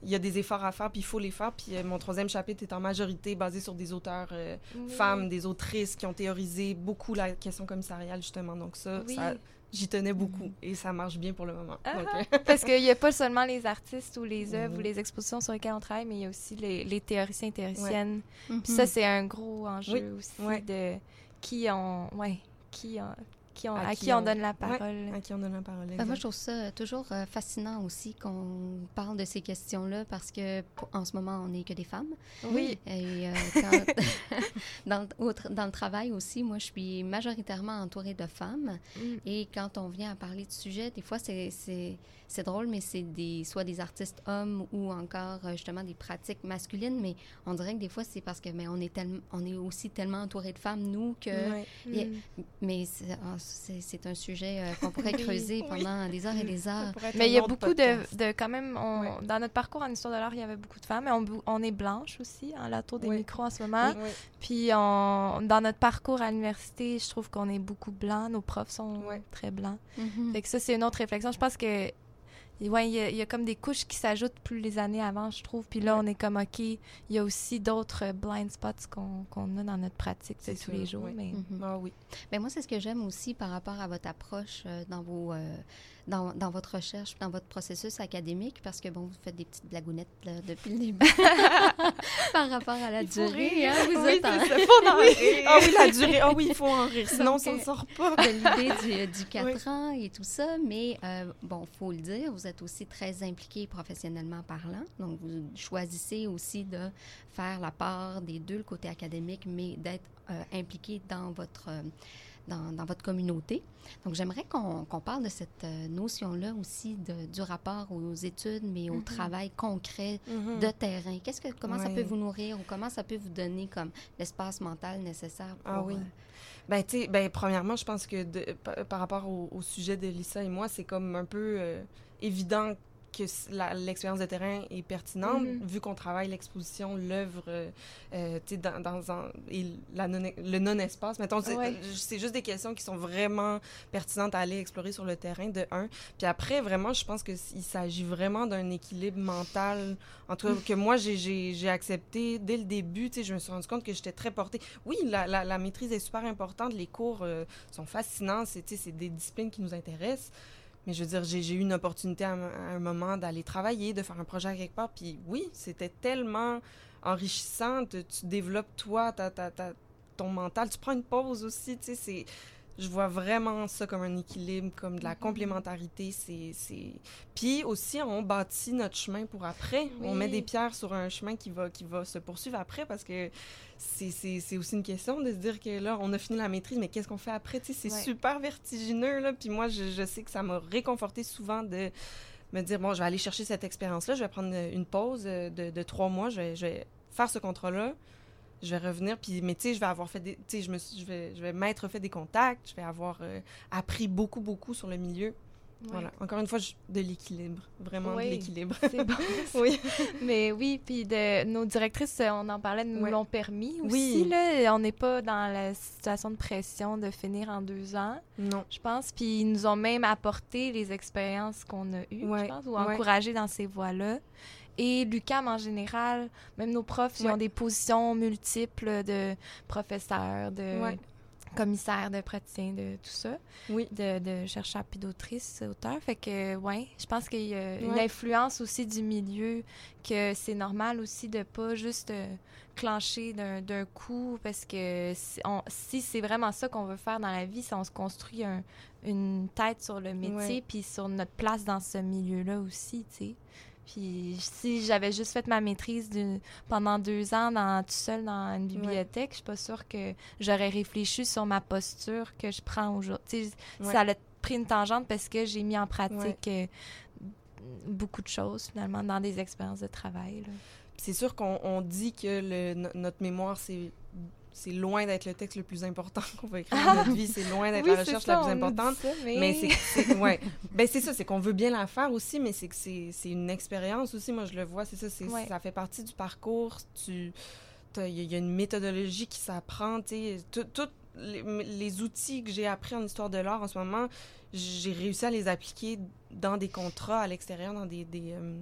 Il y a des efforts à faire, puis il faut les faire. Puis euh, mon troisième chapitre est en majorité basé sur des auteurs euh, Oui. femmes, des autrices qui ont théorisé beaucoup la question commissariale, justement. Donc ça, Oui. ça j'y tenais beaucoup. Et ça marche bien pour le moment. Ah, Donc, euh, Parce qu'il n'y a pas seulement les artistes ou les œuvres ou les expositions sur lesquelles on travaille, mais il y a aussi les, les théoriciens et théoriciennes. Puis ça, c'est un gros enjeu Oui, aussi ouais. de qui on, ouais, qui on, qui on, À à, qui qui on, on- donne la ouais. parole. à qui on donne la parole. Ben, moi, je trouve ça toujours euh, fascinant aussi qu'on parle de ces questions-là parce que en ce moment, on n'est que des femmes. Oui. Et euh, quand- dans, le- au tra- dans le travail aussi, moi, je suis majoritairement entourée de femmes. Mm. Et quand on vient à parler de sujet, des fois, c'est- c'est drôle, mais c'est des, soit des artistes hommes ou encore euh, justement des pratiques masculines. Mais on dirait que des fois, c'est parce que mais on, est tellement, on est aussi tellement entouré de femmes, nous, que. Ouais. A- Mm. Mais c'est ah, c'est- un sujet euh, qu'on pourrait creuser oui. pendant des heures et des heures. Mais il y a beaucoup de, de quand même, on- Ouais. dans notre parcours en histoire de l'art, il y avait beaucoup de femmes, mais on, est blanche aussi, en la tour des Oui. micros en ce moment. Oui. Puis on, dans notre parcours à l'université, je trouve qu'on est beaucoup blanc, nos profs sont très blancs. Fait que ça, c'est une autre réflexion. Je pense que ouais, il y, a- il y a comme des couches qui s'ajoutent plus les années avant, je trouve. Puis là, on est comme, OK, il y a aussi d'autres euh, blind spots qu'on qu'on a dans notre pratique de tous sûr, les jours. oui. Mais... Ah oui. Ben, moi, c'est ce que j'aime aussi par rapport à votre approche euh, dans, vos, euh, dans, dans votre recherche, dans votre processus académique, parce que, bon, vous faites des petites blagounettes là, depuis le début par rapport à la Il faut durée. rire. hein, vous Oui, êtes en- ça, faut en rire. Ah oui, la durée. Ah oui, il faut en rire, sinon on Donc, s'en euh, sort pas. de l'idée du, du 4 Oui. ans et tout ça, mais euh, bon, faut le dire, vous êtes aussi très impliqué professionnellement parlant, donc vous choisissez aussi de faire la part des deux, le côté académique, mais d'être euh, impliqué dans votre, euh, dans, dans votre communauté. Donc j'aimerais qu'on parle de cette euh, notion-là aussi de, du rapport aux études, mais au Mhm. travail concret Mhm. de terrain. Qu'est-ce que, comment ça peut vous nourrir ou comment ça peut vous donner comme l'espace mental nécessaire pour... Ah oui. euh, Ben, tu sais, ben, premièrement, je pense que de- par rapport au, au sujet de Lisa et moi, c'est comme un peu euh, évident que l'expérience de terrain est pertinente, Mhm. vu qu'on travaille l'exposition, l'œuvre, euh, euh, tu sais, dans, dans un- et la non, le non-espace. Mettons, c'est Ouais. c'est juste des questions qui sont vraiment pertinentes à aller explorer sur le terrain, de un. Puis après, vraiment, je pense qu'il s'agit vraiment d'un équilibre mental, en tout cas, que moi, j'ai- accepté dès le début. Tu sais, je me suis rendu compte que j'étais très portée. Oui, la, la, la maîtrise est super importante, les cours euh, sont fascinants, c'est des disciplines qui nous intéressent. Mais je veux dire, j'ai eu une opportunité à, un- moment d'aller travailler, de faire un projet à quelque part. Puis oui, c'était tellement enrichissant. tu développes toi, ta, ta, ta- ton mental. Tu prends une pause aussi. Tu sais, c'est. Je vois vraiment ça comme un équilibre, comme de la Mhm. complémentarité. C'est. Puis aussi, on bâtit notre chemin pour après. On met des pierres sur un chemin qui va, qui va se poursuivre après parce que c'est, aussi une question de se dire que là, on a fini la maîtrise, mais qu'est-ce qu'on fait après? C'est Ouais. super vertigineux. Là. Puis moi, je, je sais que ça m'a réconforté souvent de me dire, bon, je vais aller chercher cette expérience-là, je vais prendre une pause de, de trois mois, je vais, je vais faire ce contrat-là, je vais revenir, puis, mais tu sais, je vais avoir fait des, tu sais, je me suis- je vais, je vais m'être fait des contacts, je vais avoir euh, appris beaucoup, beaucoup sur le milieu. Voilà, encore une fois, je- de l'équilibre, vraiment Oui. de l'équilibre. C'est bon. oui. Mais oui, puis de nos directrices, euh, on en parlait, nous Ouais. l'ont permis aussi. Oui. Là. On n'est pas dans la situation de pression de finir en deux ans, Non. je pense. Puis ils nous ont même apporté les expériences qu'on a eues, Ouais, je pense, ou encouragé dans ces voies-là. Et l'UCAM en général, même nos profs, ils ont des positions multiples de professeurs, de Ouais. commissaire, de praticien, de tout ça. Oui. De, de chercheur puis d'autrice, auteur. Fait que, ouais, je pense qu'il y a une Ouais. influence aussi du milieu, que c'est normal aussi de pas juste euh, clencher d'un coup, parce que si, c'est vraiment ça qu'on veut faire dans la vie, si on se construit un- une tête sur le métier, puis sur notre place dans ce milieu-là aussi, tu sais. Puis si j'avais juste fait ma maîtrise pendant deux ans dans, tout seul dans une bibliothèque, je suis pas sûre que j'aurais réfléchi sur ma posture que je prends aujourd'hui. Ouais. Ça a pris une tangente parce que j'ai mis en pratique euh, beaucoup de choses finalement dans des expériences de travail. C'est sûr qu'on on dit que le- no- notre mémoire, c'est c'est loin d'être le texte le plus important qu'on va écrire dans notre vie. C'est loin d'être la Oui, recherche ça, la plus importante. ça, mais... Mais c'est ouais. ben c'est ça, c'est qu'on veut bien la faire aussi, mais c'est que c'est une expérience aussi. Moi, je le vois, c'est ça, c'est Ouais. ça fait partie du parcours. Tu il y, a- il y a une méthodologie qui s'apprend. tu sais. Tout- les, les outils que j'ai appris en histoire de l'art en ce moment, j'ai réussi à les appliquer dans des contrats à l'extérieur, dans des des, euh,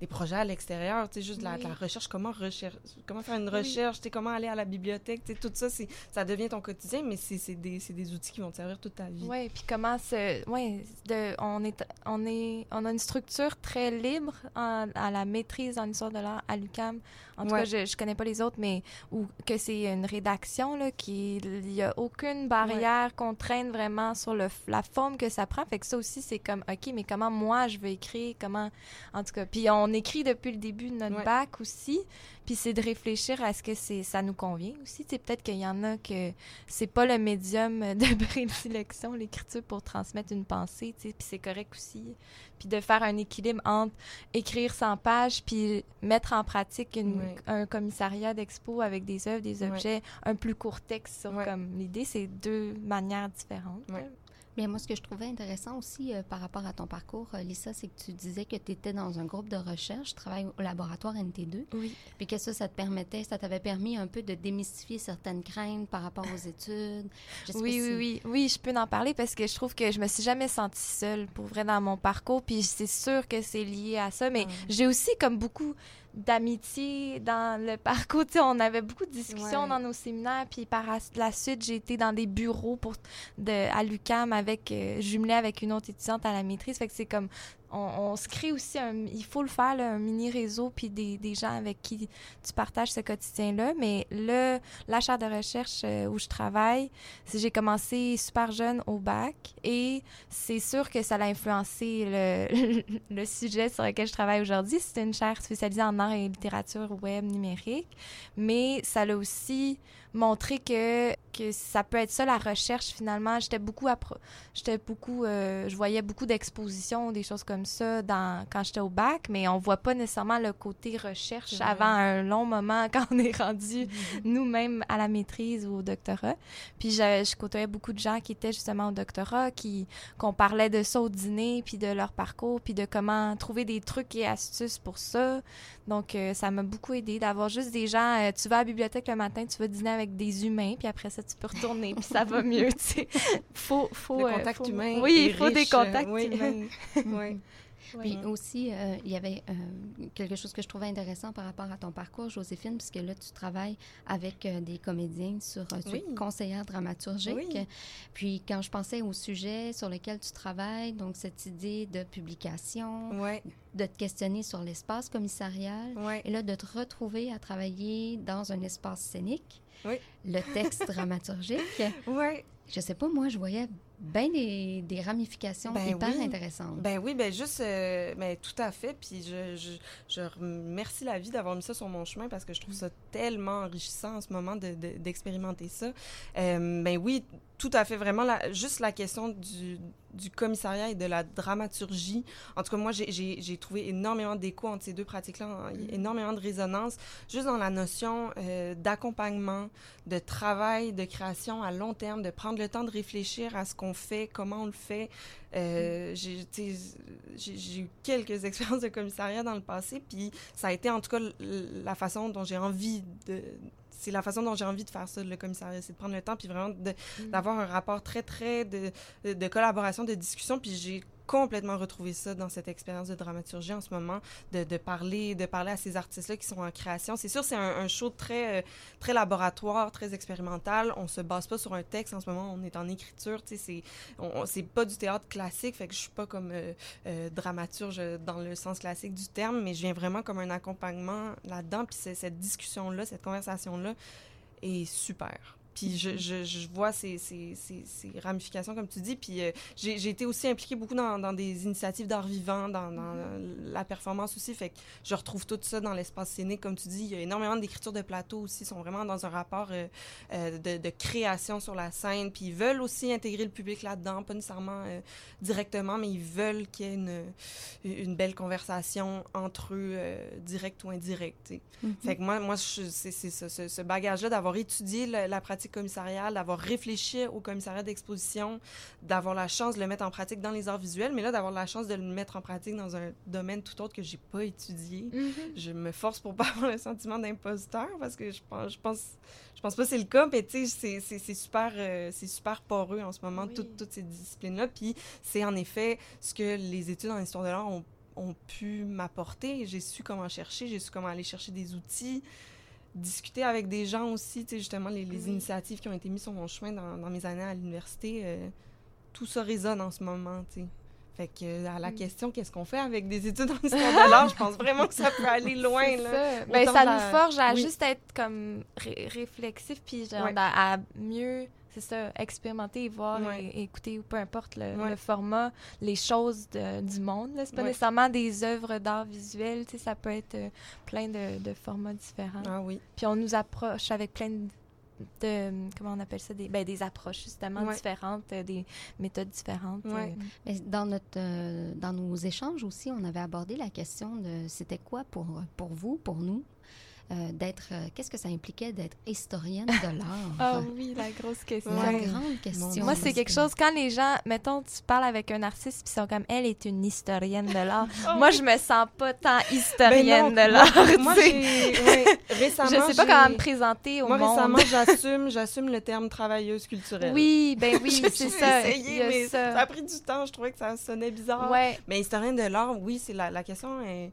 des projets à l'extérieur, tu sais, juste de la, Oui. de la recherche, comment, recherche, comment faire une Oui. recherche, tu sais, comment aller à la bibliothèque, tu sais, tout ça, ça devient ton quotidien, mais c'est des, des outils qui vont te servir toute ta vie. Oui, puis comment se. Ouais, de, on, est, on, est, on a une structure très libre en- à la maîtrise en histoire de l'art à l'UCAM. En tout Ouais. cas, je ne connais pas les autres, mais ou que c'est une rédaction, là, qui. Il n'y a aucune barrière, contrainte vraiment sur le, la forme que ça prend. Fait que ça aussi, c'est comme, OK, mais comment moi je veux écrire, comment. En tout cas, puis on écrit depuis le début de notre Ouais. bac aussi. Puis c'est de réfléchir à ce que c'est ça nous convient aussi. Sais, peut-être qu'il y en a que c'est pas le médium de prédilection, l'écriture, pour transmettre une pensée, puis c'est correct aussi. Puis de faire un équilibre entre écrire 100 pages, puis mettre en pratique une- Ouais. un commissariat d'expo avec des œuvres, des Ouais. objets, un plus court texte sur comme l'idée, c'est deux manières différentes. Bien, moi, ce que je trouvais intéressant aussi euh, par rapport à ton parcours, euh, Lisa, c'est que tu disais que tu étais dans un groupe de recherche, tu travailles au laboratoire NT2, Oui. puis que ça, ça te permettait, ça t'avait permis un peu de démystifier certaines craintes par rapport aux études. Je sais Oui, oui, oui. Oui, je peux en parler parce que je trouve que je me suis jamais sentie seule pour vrai dans mon parcours. Puis c'est sûr que c'est lié à ça. Mais Ouais. j'ai aussi comme beaucoup d'amitié dans le parcours. Tu sais, on avait beaucoup de discussions Ouais. dans nos séminaires. Puis par la suite, j'ai été dans des bureaux pour, de, à l'UCAM avec, euh, jumelée avec une autre étudiante à la maîtrise. Fait que c'est comme, on, se crée aussi il faut le faire, un mini réseau puis des, des gens avec qui tu partages ce quotidien-là. Mais le, la chaire de recherche euh, où je travaille, j'ai commencé super jeune au bac et c'est sûr que ça a influencé le, le sujet sur lequel je travaille aujourd'hui. C'est une chaire spécialisée en art et littérature web numérique, mais ça l'a aussi montré que, que ça peut être ça la recherche finalement. J'étais beaucoup, j'étais beaucoup, euh, je voyais beaucoup d'expositions, des choses comme ça dans, quand j'étais au bac, mais on voit pas nécessairement le côté recherche avant un long moment quand on est rendu nous-mêmes à la maîtrise ou au doctorat. Puis je, je côtoyais beaucoup de gens qui étaient justement au doctorat, qui qu'on parlait de ça au dîner, puis de leur parcours, puis de comment trouver des trucs et astuces pour ça. Donc euh, ça m'a beaucoup aidé d'avoir juste des gens. euh, tu vas à la bibliothèque le matin, tu vas dîner avec des humains, puis après ça tu peux retourner, puis ça va mieux. Tu sais, faut faut Le euh, contact faut- humain Oui, il faut des riche, contacts oui. humains. Puis aussi, euh, il y avait euh, quelque chose que je trouvais intéressant par rapport à ton parcours, Joséphine, puisque là, tu travailles avec euh, des comédiens sur, tu es Oui. conseillère dramaturgique. Oui. Puis quand je pensais au sujet sur lequel tu travailles, donc cette idée de publication, de te questionner sur l'espace commissarial, et là, de te retrouver à travailler dans un espace scénique, Oui. le texte dramaturgique. Ouais. Je sais pas, moi, je voyais bien des, des ramifications Ben hyper oui. intéressantes. Ben oui, ben juste, euh, ben tout à fait. Puis je, je, je remercie la vie d'avoir mis ça sur mon chemin parce que je trouve ça tellement enrichissant en ce moment de- de- d'expérimenter ça. Euh, ben oui, tout à fait. Vraiment, la, juste la question du, du commissariat et de la dramaturgie. En tout cas, moi, j'ai- trouvé énormément d'écho entre ces deux pratiques-là, hein, Mm. énormément de résonance, juste dans la notion euh, d'accompagnement, de travail, de création à long terme, de prendre le temps de réfléchir à ce qu'on fait, comment on le fait. Euh, j'ai sais, j'ai- eu quelques expériences de commissariat dans le passé, puis ça a été en tout cas la façon dont j'ai envie de... C'est la façon dont j'ai envie de faire ça, le commissariat, c'est de prendre le temps, puis vraiment Mm. d'avoir un rapport très, très de, de, de collaboration, de discussion, puis j'ai complètement retrouvé ça dans cette expérience de dramaturgie en ce moment, de, de parler, de parler à ces artistes-là qui sont en création. C'est sûr, c'est un, show très, euh, très laboratoire, très expérimental. On se base pas sur un texte en ce moment, on est en écriture. C'est, c'est pas du théâtre classique, fait que je suis pas comme euh, euh, dramaturge dans le sens classique du terme, mais je viens vraiment comme un accompagnement là-dedans. Puis cette discussion-là, cette conversation-là est super. Puis je, je, je, vois ces, ces, ces, ces, ramifications, comme tu dis. Puis euh, j'ai été aussi impliquée beaucoup dans, dans des initiatives d'art vivant, dans, dans mm-hmm. la performance aussi. Fait que je retrouve tout ça dans l'espace scénique, comme tu dis. Il y a énormément d'écriture de plateau aussi. Ils sont vraiment dans un rapport euh, euh, de, de, création sur la scène. Puis ils veulent aussi intégrer le public là-dedans, pas nécessairement euh, directement, mais ils veulent qu'il y ait une, une belle conversation entre eux, euh, direct ou indirect. Mm -hmm. Fait que moi, moi c'est ce, ce, ce bagage-là d'avoir étudié la, la pratique commissariale, d'avoir réfléchi au commissariat d'exposition, d'avoir la chance de le mettre en pratique dans les arts visuels, mais là, d'avoir la chance de le mettre en pratique dans un domaine tout autre que j'ai pas étudié. Mm -hmm. Je me force pour pas avoir le sentiment d'imposteur parce que je pense, je pense, je pense pas que c'est le cas, mais tu sais, c'est super, euh, c'est super poreux en ce moment, oui. toutes, toutes ces disciplines-là. Puis c'est en effet ce que les études en histoire de l'art ont, ont pu m'apporter. J'ai su comment chercher, j'ai su comment aller chercher des outils discuter avec des gens aussi, tu sais, justement, les, les oui. initiatives qui ont été mises sur mon chemin dans, dans mes années à l'université, euh, tout ça résonne en ce moment, tu sais. Fait que à la question qu'est-ce qu'on fait avec des études en histoire de l'art, je pense vraiment que ça peut aller loin là. Ça, ben, ça nous forge à oui. juste être comme ré réflexif puis genre ouais. à, à mieux c'est ça, expérimenter et voir ouais. et, et, écouter, ou peu importe le, ouais. le format, les choses de, du monde. C'est pas ouais. nécessairement des œuvres d'art visuel, ça peut être euh, plein de, de, formats différents. Ah oui. Puis on nous approche avec plein de, de comment on appelle ça, des, ben, des approches justement différentes, euh, des méthodes différentes. Euh. Mais dans, notre, euh, dans nos échanges aussi, on avait abordé la question de c'était quoi pour, pour vous, pour nous, euh, d'être. Euh, Qu'est-ce que ça impliquait d'être historienne de l'art? Ah oui, la grosse question. La grande question. Moi, c'est quelque chose, quand les gens, mettons, tu parles avec un artiste, puis ils sont comme, elle est une historienne de l'art. oh, moi, je me sens pas tant historienne de l'art. Moi, moi ouais, récemment. Je sais pas comment me présenter au moi, monde. Moi, récemment, j'assume, j'assume le terme travailleuse culturelle. Oui, ben oui, c'est ça. Essayé, mais ça. ça. a pris du temps. Je trouvais que ça sonnait bizarre. Ouais. Mais historienne de l'art, oui, c'est la, la question est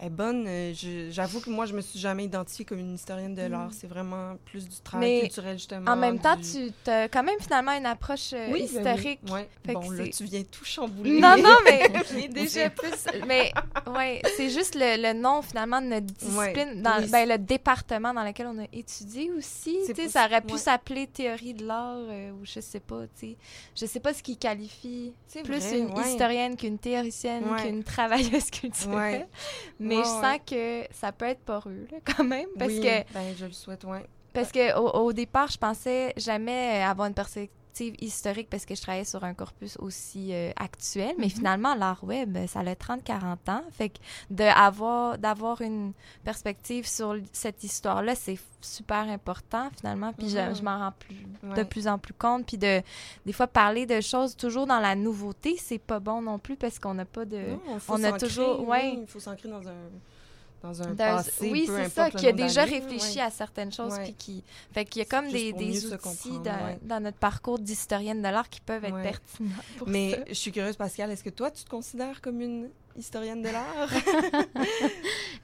est bonne. Euh, J'avoue que moi, je me suis jamais identifiée comme une historienne de l'art. Mm. C'est vraiment plus du travail Mais culturel, justement. En même temps, du... tu as quand même finalement une approche euh, oui, historique. Ben oui. Ouais. Bon, là, tu viens tout chambouler. Non, non, mais déjà plus. Mais ouais, c'est juste le, le, nom finalement de notre discipline, ouais. dans oui. ben, le département dans lequel on a étudié aussi. Pour... Ça aurait pu ouais. s'appeler théorie de l'art euh, ou je sais pas. sais Je sais pas ce qui qualifie plus vrai, une historienne qu'une théoricienne, qu'une travailleuse culturelle. Mais ouais, je sens ouais. que ça peut être poreux, là, quand même. Parce oui, que. Ben, je le souhaite, oui. Parce qu'au au départ, je pensais jamais avoir une perspective historique parce que je travaillais sur un corpus aussi euh, actuel, mais mm -hmm. finalement, l'art web, ça a 30-40 ans. Fait que d'avoir d'avoir une perspective sur cette histoire-là, c'est super important finalement. Puis mm -hmm. je, je m'en rends plus, ouais. de plus en plus compte. Puis de des fois parler de choses toujours dans la nouveauté, c'est pas bon non plus parce qu'on n'a pas de. Non, on a toujours. Ouais. Oui, il faut s'ancrer dans un dans un passé, oui c'est ça qui a déjà réfléchi ouais. à certaines choses ouais. puis qui fait qu'il y a comme des, des outils dans, ouais. dans, notre parcours d'historienne de l'art qui peuvent être pertinents mais ça. je suis curieuse Pascal est-ce que toi tu te considères comme une historienne de l'art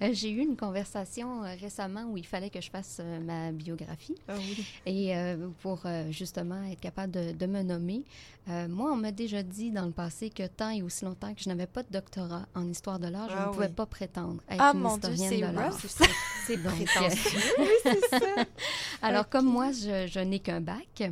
J'ai eu une conversation euh, récemment où il fallait que je fasse euh, ma biographie. Ah oui. Et euh, pour euh, justement être capable de, de me nommer, euh, moi, on m'a déjà dit dans le passé que tant et aussi longtemps que je n'avais pas de doctorat en histoire de l'art, je ah ne pouvais pas prétendre être ah, une mon historienne Dieu, de l'art. C'est prétentieux. oui, c'est ça. Alors, okay. comme moi, je, je n'ai qu'un bac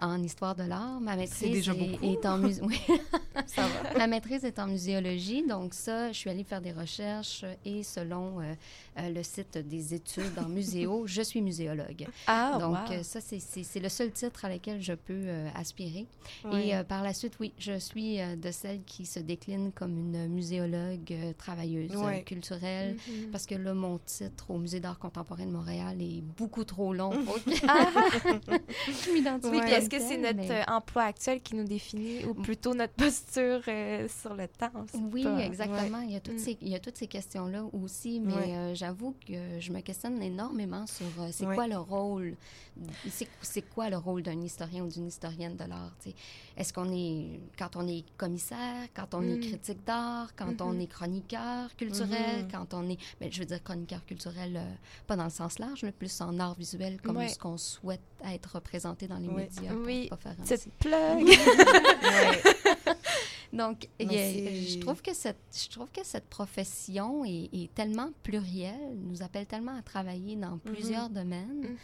en histoire de l'art, ma maîtrise est, est, en musée. Oui. ça va. Ma maîtrise est en muséologie, donc ça, je suis allée faire des recherches et selon euh, euh, le site des études en muséo, je suis muséologue. Ah, Donc, wow. euh, ça, c'est le seul titre à lequel je peux euh, aspirer. Oui. Et par la suite, oui, je suis de celles qui se décline comme une muséologue travailleuse oui. culturelle, mm -hmm. parce que là, mon titre au Musée d'art contemporain de Montréal est beaucoup trop long pour que ah! je m'identifie. Oui, est-ce que c'est notre mais... emploi actuel qui nous définit, ou plutôt notre posture sur le temps? Oui, pas... exactement. exactement. Il, y a toutes Mm. ces, il y a toutes ces questions-là aussi, mais Ouais. euh, j'avoue que je me questionne énormément sur euh, c'est Ouais. quoi le rôle, c'est, c'est quoi le rôle d'un historien ou d'une historienne de l'art. Est-ce qu'on est, quand on est commissaire, quand on est Mm. critique d'art, quand on Mhm. est chroniqueur culturel, Mhm. quand on est, mais je veux dire chroniqueur culturel, euh, pas dans le sens large, mais plus en art visuel, comme Ouais. ce qu'on souhaite être représenté dans les médias. pour Oui. pas faire un plug. Donc, Non, a- je trouve que cette, je trouve que cette profession est, est tellement plurielle, nous appelle tellement à travailler dans plusieurs domaines.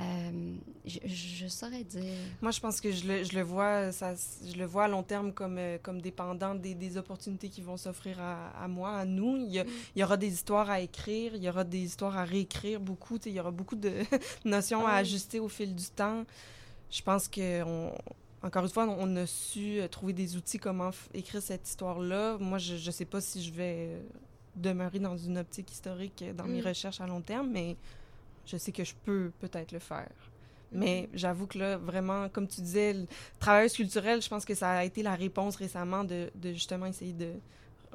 Euh, je, je saurais dire. Moi, je pense que je le, je le vois, ça, je le vois à long terme comme, euh, comme dépendant des, des opportunités qui vont s'offrir à, à moi, à nous. Il y, a- il y aura des histoires à écrire, il y aura des histoires à réécrire beaucoup. Il y aura beaucoup de notions à Ah oui. ajuster au fil du temps. Je pense que, on, encore une fois, on a su euh, trouver des outils comment écrire cette histoire-là. Moi, je ne sais pas si je vais demeurer dans une optique historique dans mes Mm. recherches à long terme, mais je sais que je peux peut-être le faire. Mais j'avoue que là, vraiment, comme tu disais, le travailleuse culturelle, je pense que ça a été la réponse récemment de, de justement essayer de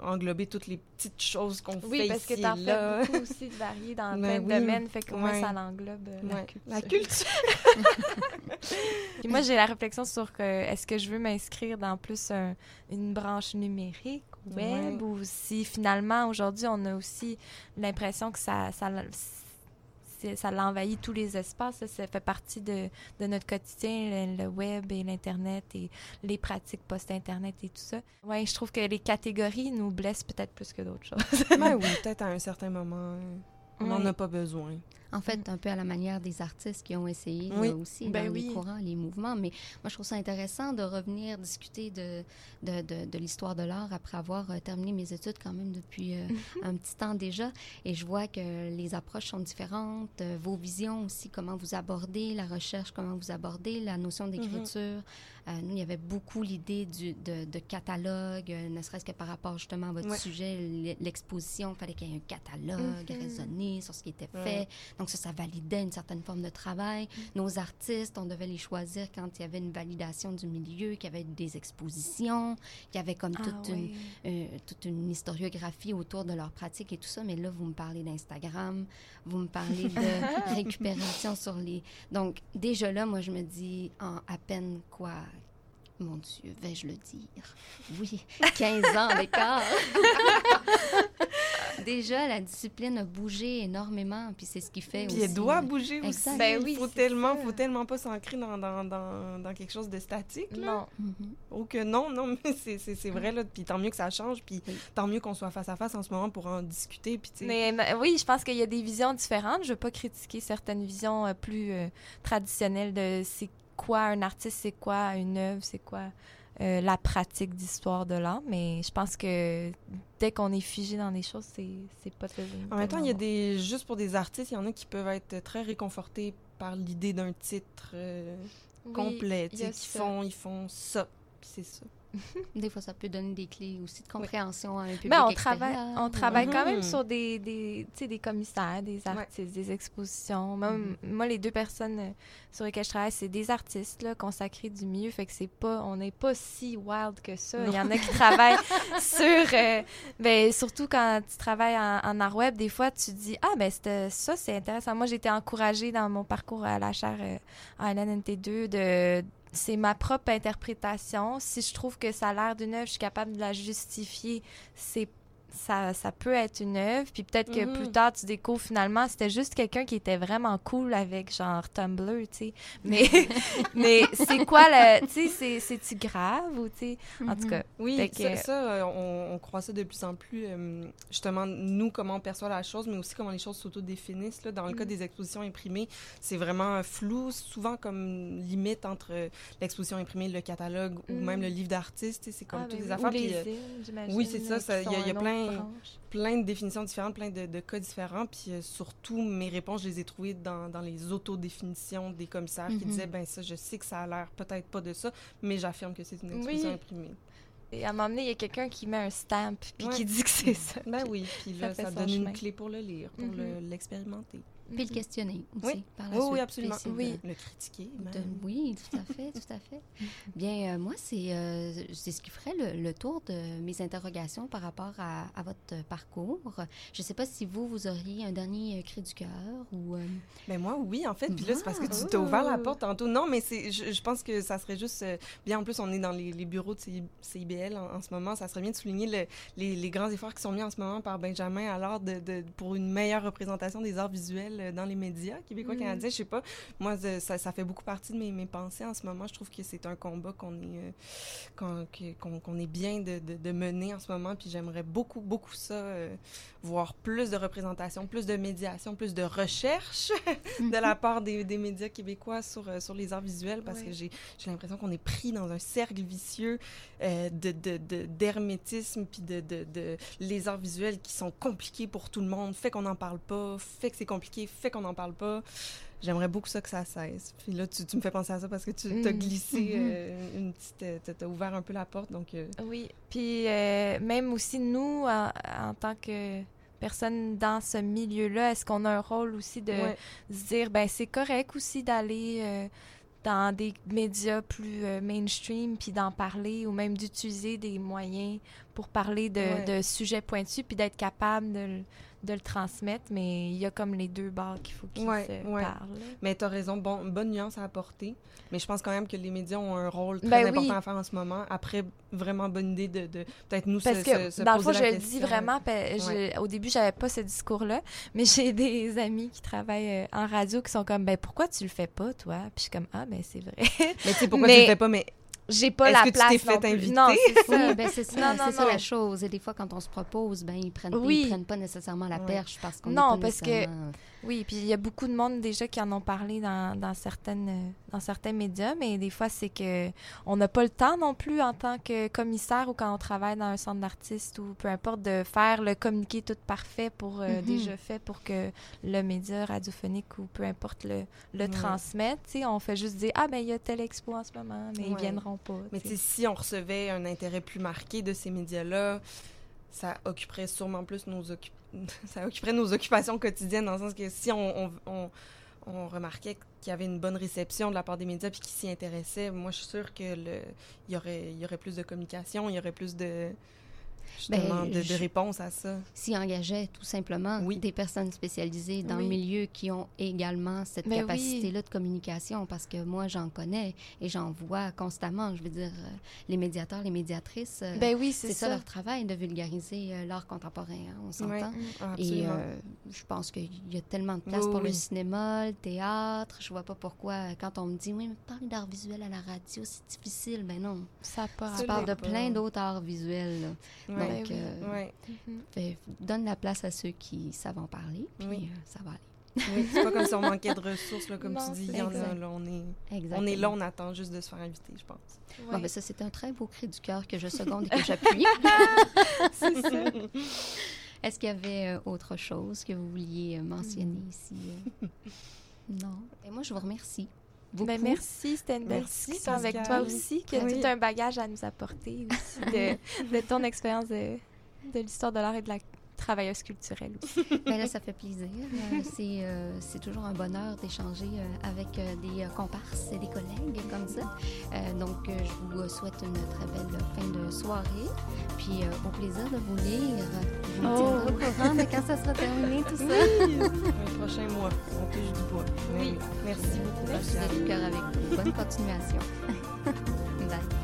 englober toutes les petites choses qu'on fait Oui, parce que t'en fais beaucoup aussi de variés dans Ben plein de oui. domaines, fait que moi, Ouais. ça l'englobe euh, la culture. La culture. Puis moi, j'ai la réflexion sur que est-ce que je veux m'inscrire dans plus un- une branche numérique, web, Ouais. ou si finalement, aujourd'hui, on a aussi l'impression que ça, ça l'envahit tous les espaces. Ça, fait partie de, de notre quotidien, le, le web et l'Internet et les pratiques post-Internet et tout ça. Oui, je trouve que les catégories nous blessent peut-être plus que d'autres choses. ben oui, peut-être à un certain moment, on n'en a pas besoin. En fait, un peu à la manière des artistes qui ont essayé Oui. là, aussi Ben dans les courants, les mouvements. Mais moi, je trouve ça intéressant de revenir discuter de, de, de, de l'histoire de l'art après avoir euh, terminé mes études quand même depuis euh, un petit temps déjà. Et je vois que les approches sont différentes, euh, vos visions aussi, comment vous abordez la recherche, comment vous abordez la notion d'écriture. Euh, nous, il y avait beaucoup l'idée du- de, de catalogue, ne serait-ce que par rapport justement à votre Ouais. sujet, l'exposition. Il fallait qu'il y ait un catalogue Mhm. raisonné sur ce qui était fait. Donc ça, ça validait une certaine forme de travail. Nos artistes, on devait les choisir quand il y avait une validation du milieu, qu'il y avait des expositions, qu'il y avait comme Ah toute, une, oui. euh, toute une historiographie autour de leur pratique et tout ça. Mais là, vous me parlez d'Instagram, vous me parlez de récupération sur les... Donc déjà là, moi, je me dis, en à peine quoi... Mon Dieu, vais-je le dire? Oui, 15 ans d'écart. Déjà, la discipline a bougé énormément, puis c'est ce qui fait Puis aussi... elle doit euh, bouger aussi. Ben oui, Il faut tellement, ça. faut tellement pas s'ancrer dans, dans, dans, dans quelque chose de statique. Là. Non. mhm. Oh que non, non, mais c'est- c'est c'est vrai, là. Puis tant mieux que ça change, puis Oui. tant mieux qu'on soit face à face en ce moment pour en discuter, puis tu sais. Mais ma- oui, je pense qu'il y a des visions différentes. Je veux pas critiquer certaines visions euh, plus euh, traditionnelles de c'est quoi un artiste, c'est quoi une œuvre, c'est quoi euh, la pratique d'histoire de l'art. Mais je pense que dès qu'on est figé dans des choses, c'est c'est pas tellement En même temps, il y a des. Juste pour des artistes, il y en a qui peuvent être très réconfortés par l'idée d'un titre euh, Oui, complet, tu il y a sais, qui ça. font, ils font ça, c'est ça. Des fois, ça peut donner des clés aussi de compréhension à un public Mais on extérieur. travaille, on travaille quand même Mhm. sur des, des, tu sais, des commissaires, des artistes, des expositions. Même, Moi, les deux personnes euh, sur lesquelles je travaille, c'est des artistes là, consacrés du milieu. Fait que c'est pas, on n'est pas si wild que ça. Il y en a qui travaillent sur. euh, ben, surtout quand tu travailles en, en art web, des fois, tu dis Ah, ben, ça, c'est intéressant. Moi, j'ai été encouragée dans mon parcours à la chaire euh, en LNNT2 de c'est ma propre interprétation. Si je trouve que ça a l'air d'une œuvre, je suis capable de la justifier. C'est ça, ça peut être une œuvre. Puis peut-être que plus tard, tu découvres finalement, c'était juste quelqu'un qui était vraiment cool avec genre Tumblr, tu sais. Mais, mais c'est quoi le. Tu sais, c'est- c'est-tu grave ou tu sais? En tout cas. Oui, Fait ça, que- ça, on, on croit ça de plus en plus. euh, justement, nous, comment on perçoit la chose, mais aussi comment les choses s'autodéfinissent. là. Dans le cas Mm. des expositions imprimées, c'est vraiment flou, souvent comme limite entre l'exposition imprimée, le catalogue ou Mm. même le livre d'artiste. tu sais, C'est comme Ah, toutes ben oui. affaires. Ou puis, les îles, j'imagine, oui, c'est ça, il y a- y une plein- de définitions différentes, plein de, de cas différents. Puis euh, surtout, mes réponses, je les ai trouvées dans, dans les autodéfinitions des commissaires qui Mhm. disaient ben ça, je sais que ça a l'air peut-être pas de ça, mais j'affirme que c'est une Oui. exposition imprimée. Et à un moment donné, il y a quelqu'un qui met un stamp puis Ouais. qui dit que c'est ça. Ben oui, puis ça là, ça, donne une clé pour le lire, pour Mhm. l'expérimenter. Puis le questionner aussi. Oui, par la oui, suite, oui, absolument. Oui. de- Le critiquer. de- oui, tout à fait, tout à fait. Bien, euh, moi, c'est euh, c'est ce qui ferait le, le tour de mes interrogations par rapport à, à votre parcours. Je ne sais pas si vous, vous auriez un dernier euh, cri du cœur ou... euh, Ben moi, oui, en fait. Puis là, c'est parce que tu Ah. t'as ouvert la porte tantôt. Non, mais c'est, je, je pense que ça serait juste euh, bien. En plus, on est dans les, les bureaux de CI- CIBL en, en ce moment. Ça serait bien de souligner le- les, les grands efforts qui sont mis en ce moment par Benjamin alors de, de- pour une meilleure représentation des arts visuels dans les médias québécois, Mhm. canadiens. Je sais pas. Moi, ça, ça fait beaucoup partie de mes, mes pensées en ce moment. Je trouve que c'est un combat qu'on est, euh, qu'on, qu'on- qu'on est bien de, de- de mener en ce moment. Puis j'aimerais beaucoup, beaucoup ça, euh, voir plus de représentation, plus de médiation, plus de recherche de la part des, des médias québécois sur, euh, sur les arts visuels parce que j'ai j'ai l'impression qu'on est pris dans un cercle vicieux euh, de de- de- d'hermétisme puis de, de, de les arts visuels qui sont compliqués pour tout le monde, fait qu'on n'en parle pas, fait que c'est compliqué, fait qu'on n'en parle pas. J'aimerais beaucoup ça que ça cesse. Puis là, tu, tu me fais penser à ça parce que tu t'as Mm. glissé Mhm. euh, une petite... euh, t'as- ouvert un peu la porte, donc... euh, Oui, puis euh, même aussi nous, en, en tant que personne dans ce milieu-là, est-ce qu'on a un rôle aussi de ouais. se dire, ben c'est correct aussi d'aller dans des médias plus euh, mainstream, puis d'en parler, ou même d'utiliser des moyens pour parler de, Ouais. de sujets pointus, puis d'être capable de, de le transmettre, mais il y a comme les deux bords qu'il faut qu'ils Ouais, se ouais. parlent. Mais tu as raison, bon, bonne nuance à apporter. Mais je pense quand même que les médias ont un rôle très Ben important oui. à faire en ce moment. Après, vraiment bonne idée de, de peut-être nous Parce se, que, se- se dans le fond, poser je le dis vraiment, je- au début, j'avais pas ce discours-là, mais j'ai des amis qui travaillent euh, en radio qui sont comme, ben pourquoi tu le fais pas, toi? Puis je suis comme, ah, ben c'est vrai. Mais tu sais, pourquoi Mais- tu le fais pas? Mais j'ai pas la que tu place t'es fait non plus. inviter? Non, c'est ça. Ben c'est ça, Non, non, c'est ça non. la chose. Et des fois, quand on se propose, ben ils prennent, Oui. ils prennent pas nécessairement la perche parce qu'on Non, pas parce que- nécessairement- Oui, puis il y a beaucoup de monde déjà qui en ont parlé dans, dans certaines dans certains médias, mais des fois c'est que on n'a pas le temps non plus en tant que commissaire ou quand on travaille dans un centre d'artistes ou peu importe de faire le communiqué tout parfait pour euh, Mhm. déjà fait pour que le média radiophonique ou peu importe le, le Ouais. transmette. Tu sais, on fait juste dire ah ben il y a telle expo en ce moment, mais ils Ouais. Pas. Mais tu tu sais, sais. si on recevait un intérêt plus marqué de ces médias-là, ça occuperait sûrement plus nos ça occuperait nos occupations quotidiennes dans le sens que si on, on, on- on remarquait qu'il y avait une bonne réception de la part des médias puis qu'ils s'y intéressaient, moi je suis sûre que le y aurait il y aurait plus de communication, il y aurait plus de justement Ben, de, de réponses à ça. s'y engageaient tout simplement Oui. des personnes spécialisées dans le milieu qui ont également cette Ben oui. capacité-là de communication parce que moi j'en connais et j'en vois constamment. Je veux dire, euh, les médiateurs, les médiatrices, euh, Ben oui, c'est ça. ça. leur travail de vulgariser euh, l'art contemporain, hein, on s'entend. Mm. Et euh, je pense qu'il y a tellement de place Oui, pour le cinéma, le théâtre. Je vois pas pourquoi, quand on me dit, oui, mais parler d'art visuel à la radio, c'est difficile. Ben non. Ça a pas Ça Je rapport. parle de plein d'autres arts visuels. là. Ouais. Donc, oui. euh, Ouais. Mhm. fait- donne la place à ceux qui savent en parler, puis Oui. euh, ça va aller. Oui, c'est pas comme si on manquait de ressources, là, comme Non, tu dis. c'est Il y en a, exact. là, on est, Exactement. on est là, on attend juste de se faire inviter, je pense. Bon, ben ça, c'était un très beau cri du cœur que je seconde et que j'appuie. c'est ça. Est-ce qu'il y avait euh, autre chose que vous vouliez euh, mentionner Hmm. ici? euh? non. Et moi, je vous remercie. Beaucoup. Ben, merci, belle Merci, avec toi aussi, qui a Oui. tout un bagage à nous apporter aussi de, de ton expérience de, de l'histoire de l'art et de la travailleuse culturelle aussi. Ben là, ça fait plaisir. Euh, c'est, euh, c'est toujours un bonheur d'échanger euh, avec des comparses et des collègues comme ça. Euh, donc, je vous souhaite une très belle fin de soirée. Puis, euh, au plaisir de vous lire. Je vous Oh. tiendrai au courant de quand ça sera terminé, tout ça. Un prochain mois, on touche du bois. Oui. Merci beaucoup, de cœur avec vous. Bonne continuation. Bye.